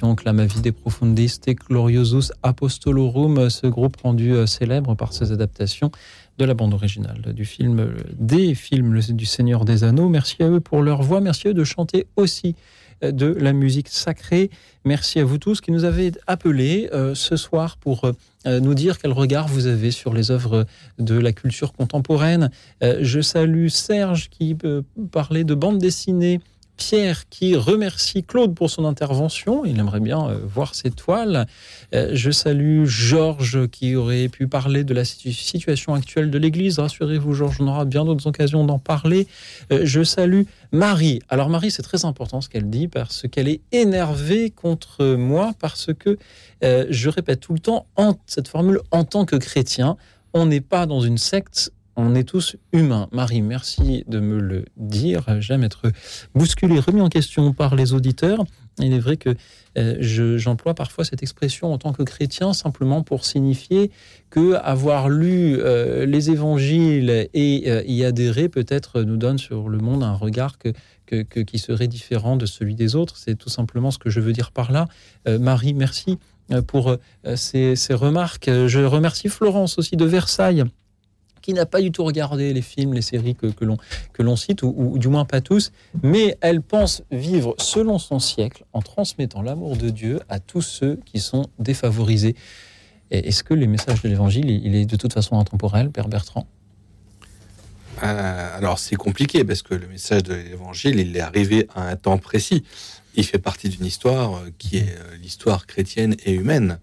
Clama Vide Profundis Te Gloriosus Apostolorum, ce groupe rendu euh, célèbre par ses adaptations de la bande originale du film, euh, des films du Seigneur des Anneaux. Merci à eux pour leur voix, merci à eux de chanter aussi euh, de la musique sacrée. Merci à vous tous qui nous avez appelés ce soir pour nous dire quel regard vous avez sur les œuvres de la culture contemporaine. je salue Serge qui parlait de bande dessinée Pierre qui remercie Claude pour son intervention. Il aimerait bien euh, voir ses toiles. Euh, je salue Georges qui aurait pu parler de la situation actuelle de l'Église. Rassurez-vous, Georges, on aura bien d'autres occasions d'en parler. Euh, je salue Marie. Alors Marie, c'est très important ce qu'elle dit parce qu'elle est énervée contre moi parce que, je répète tout le temps, cette formule en tant que chrétien, on n'est pas dans une secte, on est tous humains. Marie, merci de me le dire. J'aime être bousculé, remis en question par les auditeurs. Il est vrai que euh, j'emploie parfois cette expression en tant que chrétien simplement pour signifier que avoir lu euh, les évangiles et euh, y adhérer peut-être nous donne sur le monde un regard que, qui serait différent de celui des autres. C'est tout simplement ce que je veux dire par là. Marie, merci pour ces, ces remarques. Je remercie Florence aussi de Versailles qui n'a pas du tout regardé les films, les séries que, que l'on cite, ou, du moins pas tous, mais elle pense vivre selon son siècle en transmettant l'amour de Dieu à tous ceux qui sont défavorisés. Est-ce que les messages de l'Évangile, il est de toute façon intemporel, Père Bertrand? Euh, Alors c'est compliqué parce que le message de l'Évangile, il est arrivé à un temps précis. Il fait partie d'une histoire euh, qui est euh, l'histoire chrétienne et humaine.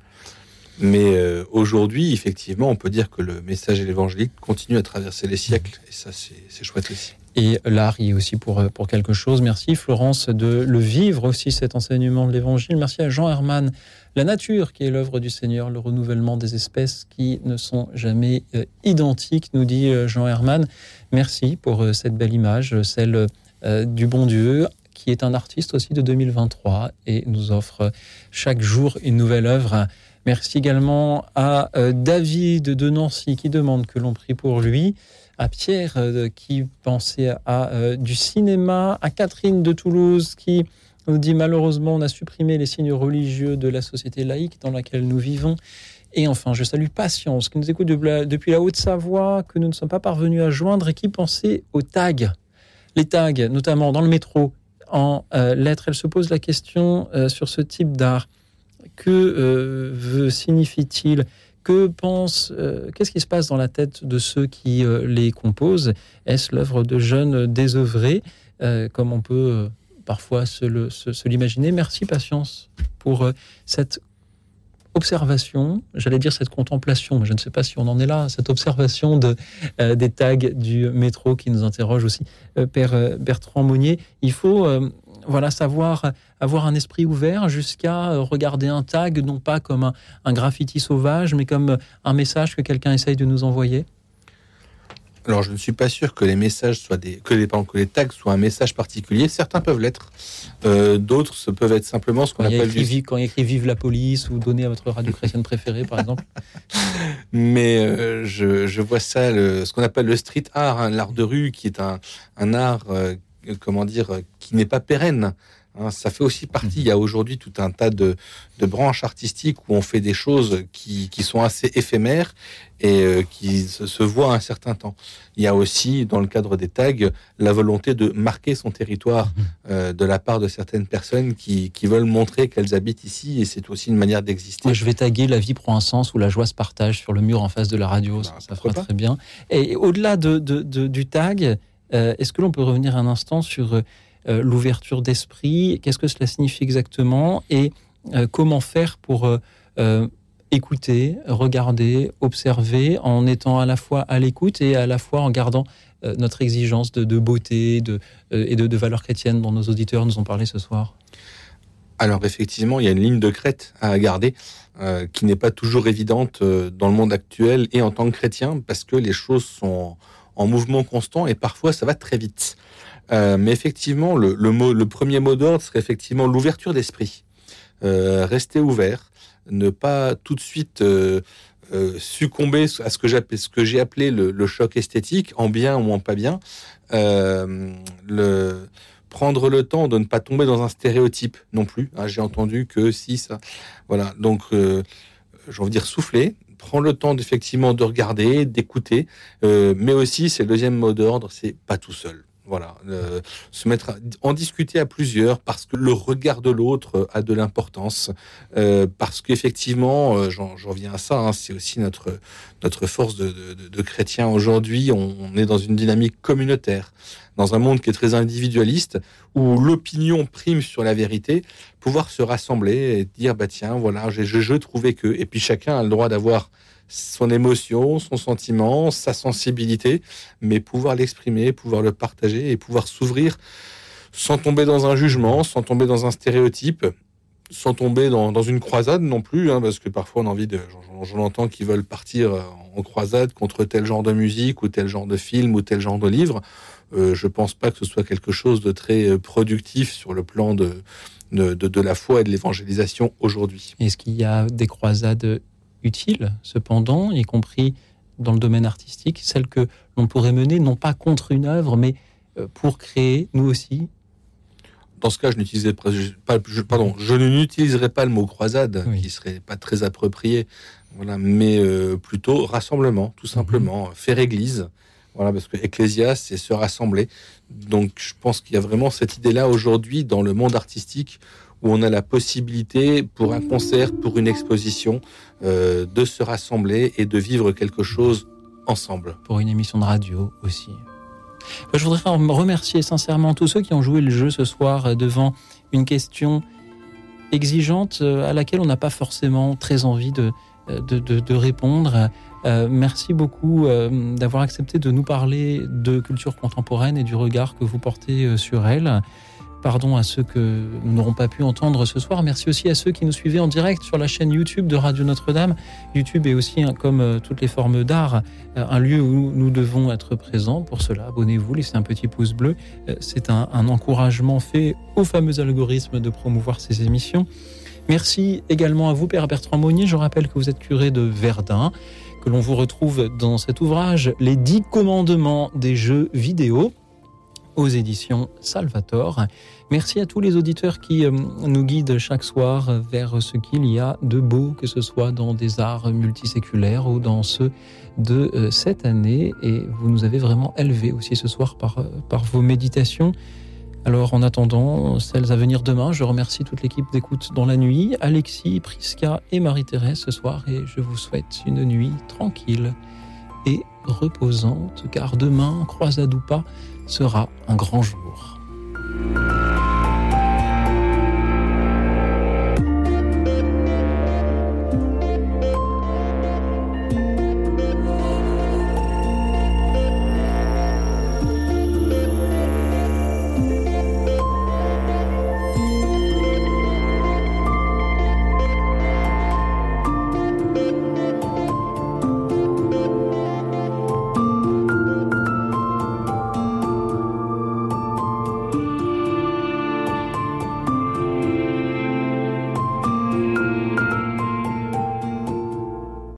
Mais euh, aujourd'hui, effectivement, on peut dire que le message évangélique continue à traverser les siècles, et ça, c'est chouette aussi. Et l'art y est aussi pour, euh, pour quelque chose. Merci Florence de le vivre aussi, cet enseignement de l'Évangile. Merci à Jean Herman. La nature qui est l'œuvre du Seigneur, le renouvellement des espèces qui ne sont jamais euh, identiques, nous dit Jean Herman. Merci pour cette belle image, celle du bon Dieu, qui est un artiste aussi de 2023 et nous offre chaque jour une nouvelle œuvre. Merci également à euh, David de Nancy qui demande que l'on prie pour lui, à Pierre euh, qui pensait à euh, du cinéma, à Catherine de Toulouse qui nous dit malheureusement on a supprimé les signes religieux de la société laïque dans laquelle nous vivons. Et enfin, je salue Patience qui nous écoute depuis la Haute-Savoie, que nous ne sommes pas parvenus à joindre et qui pensait aux tags. Les tags, notamment dans le métro, en lettres, elle se pose la question sur ce type d'art. Que euh, signifie-t-il? Que pense euh, Qu'est-ce qui se passe dans la tête de ceux qui euh, les composent? Est-ce l'œuvre de jeunes désœuvrés, comme on peut parfois se l'imaginer. Merci, Patience, pour cette observation, j'allais dire cette contemplation, mais je ne sais pas si on en est là, cette observation de, des tags du métro qui nous interroge aussi, Père Bertrand Monnier. Il faut voilà, savoir avoir un esprit ouvert jusqu'à euh, regarder un tag, non pas comme un, graffiti sauvage, mais comme un message que quelqu'un essaye de nous envoyer alors, je ne suis pas sûr que les messages soient des, que les, que les tags soient un message particulier. Certains peuvent l'être. Euh, d'autres, ce peuvent être simplement ce qu'on appelle écrit, quand il écrit "Vive la police" ou "Donnez à votre radio chrétienne préférée", par exemple. [laughs] Mais euh, je, vois ça, ce qu'on appelle le street art, hein, l'art de rue, qui est un, art comment dire, euh, qui n'est pas pérenne. Hein. ça fait aussi partie. Il y a aujourd'hui tout un tas de, branches artistiques où on fait des choses qui, sont assez éphémères et euh, qui se, voient un certain temps. Il y a aussi, dans le cadre des tags, la volonté de marquer son territoire mhm. euh, de la part de certaines personnes qui, veulent montrer qu'elles habitent ici et c'est aussi une manière d'exister. Je vais taguer La vie prend un sens où la joie se partage sur le mur en face de la radio. Bah, ça, fera très bien. Et au-delà de, du tag, euh, est-ce que l'on peut revenir un instant sur euh, l'ouverture d'esprit Qu'est-ce que cela signifie exactement Et euh, comment faire pour écouter, regarder, observer en étant à la fois à l'écoute et à la fois en gardant notre exigence de, beauté et de, de valeurs chrétiennes dont nos auditeurs nous ont parlé ce soir? Alors effectivement, il y a une ligne de crête à garder qui n'est pas toujours évidente dans le monde actuel et en tant que chrétien parce que les choses sont en mouvement constant et parfois ça va très vite. Euh, mais effectivement, le, premier mot d'ordre serait effectivement l'ouverture d'esprit. Euh, rester ouvert, ne pas tout de suite euh, succomber à ce que j'ai appelé le, choc esthétique, en bien ou en pas bien. prendre le temps de ne pas tomber dans un stéréotype non plus. Hein, J'ai entendu que si ça, voilà. Donc, j'ai envie de dire souffler, prendre le temps d'effectivement de regarder, d'écouter, mais aussi c'est le deuxième mot d'ordre, c'est pas tout seul. Voilà, euh, se mettre à en discuter à plusieurs parce que le regard de l'autre a de l'importance, euh, parce qu'effectivement, euh, j'en reviens à ça, hein, c'est aussi notre notre force de, de, de chrétiens aujourd'hui. On, on est dans une dynamique communautaire, dans un monde qui est très individualiste, où l'opinion prime sur la vérité. Pouvoir se rassembler et dire bah tiens voilà, j'ai je, je trouvais que, et puis chacun a le droit d'avoir son émotion, son sentiment, sa sensibilité, mais pouvoir l'exprimer, pouvoir le partager et pouvoir s'ouvrir sans tomber dans un jugement, sans tomber dans un stéréotype, sans tomber dans, une croisade non plus, hein, parce que parfois on a envie de, j'en- veulent partir euh, en croisade contre tel genre de musique ou tel genre de film ou tel genre de livre. Euh, je pense pas que ce soit quelque chose de très euh, productif sur le plan de, de, de, de la foi et de l'évangélisation aujourd'hui. Est-ce qu'il y a des croisades utiles, cependant, y compris dans le domaine artistique, celles que l'on pourrait mener non pas contre une œuvre, mais euh, pour créer, nous aussi, Dans ce cas, je n'utilisais pas, je, pardon, je n'utiliserai pas le mot croisade, qui serait pas très approprié, voilà, mais euh, plutôt rassemblement, tout simplement, faire église, voilà, parce que ecclésia, c'est se rassembler. Donc, je pense qu'il y a vraiment cette idée-là aujourd'hui dans le monde artistique où on a la possibilité pour un concert, pour une exposition, euh, de se rassembler et de vivre quelque chose ensemble. pour une émission de radio aussi. Moi, Je voudrais rem- remercier sincèrement tous ceux qui ont joué le jeu ce soir euh, devant une question exigeante euh, à laquelle on n'a pas forcément très envie de, répondre. Merci beaucoup d'avoir accepté de nous parler de culture contemporaine et du regard que vous portez sur elle. Pardon à ceux que nous n'aurons pas pu entendre ce soir. Merci aussi à ceux qui nous suivaient en direct sur la chaîne YouTube de Radio Notre-Dame. YouTube est aussi, comme euh, toutes les formes d'art, euh, un lieu où nous devons être présents. Pour cela, abonnez-vous, laissez un petit pouce bleu. Euh, C'est un, un encouragement fait au fameux algorithme de promouvoir ces émissions. Merci également à vous, Père Bertrand Monnier. Je rappelle que vous êtes curé de Verdun, que l'on vous retrouve dans cet ouvrage Les dix commandements des jeux vidéo aux éditions Salvator. Merci à tous les auditeurs qui euh, nous guident chaque soir vers ce qu'il y a de beau, que ce soit dans des arts multiséculaires ou dans ceux de euh, cette année. Et vous nous avez vraiment élevés aussi ce soir par, euh, par vos méditations. Alors en attendant celles à venir demain, je remercie toute l'équipe d'écoute dans la nuit, Alexis, Prisca et Marie-Thérèse ce soir et je vous souhaite une nuit tranquille et reposante car demain, croisade ou pas, sera un grand jour.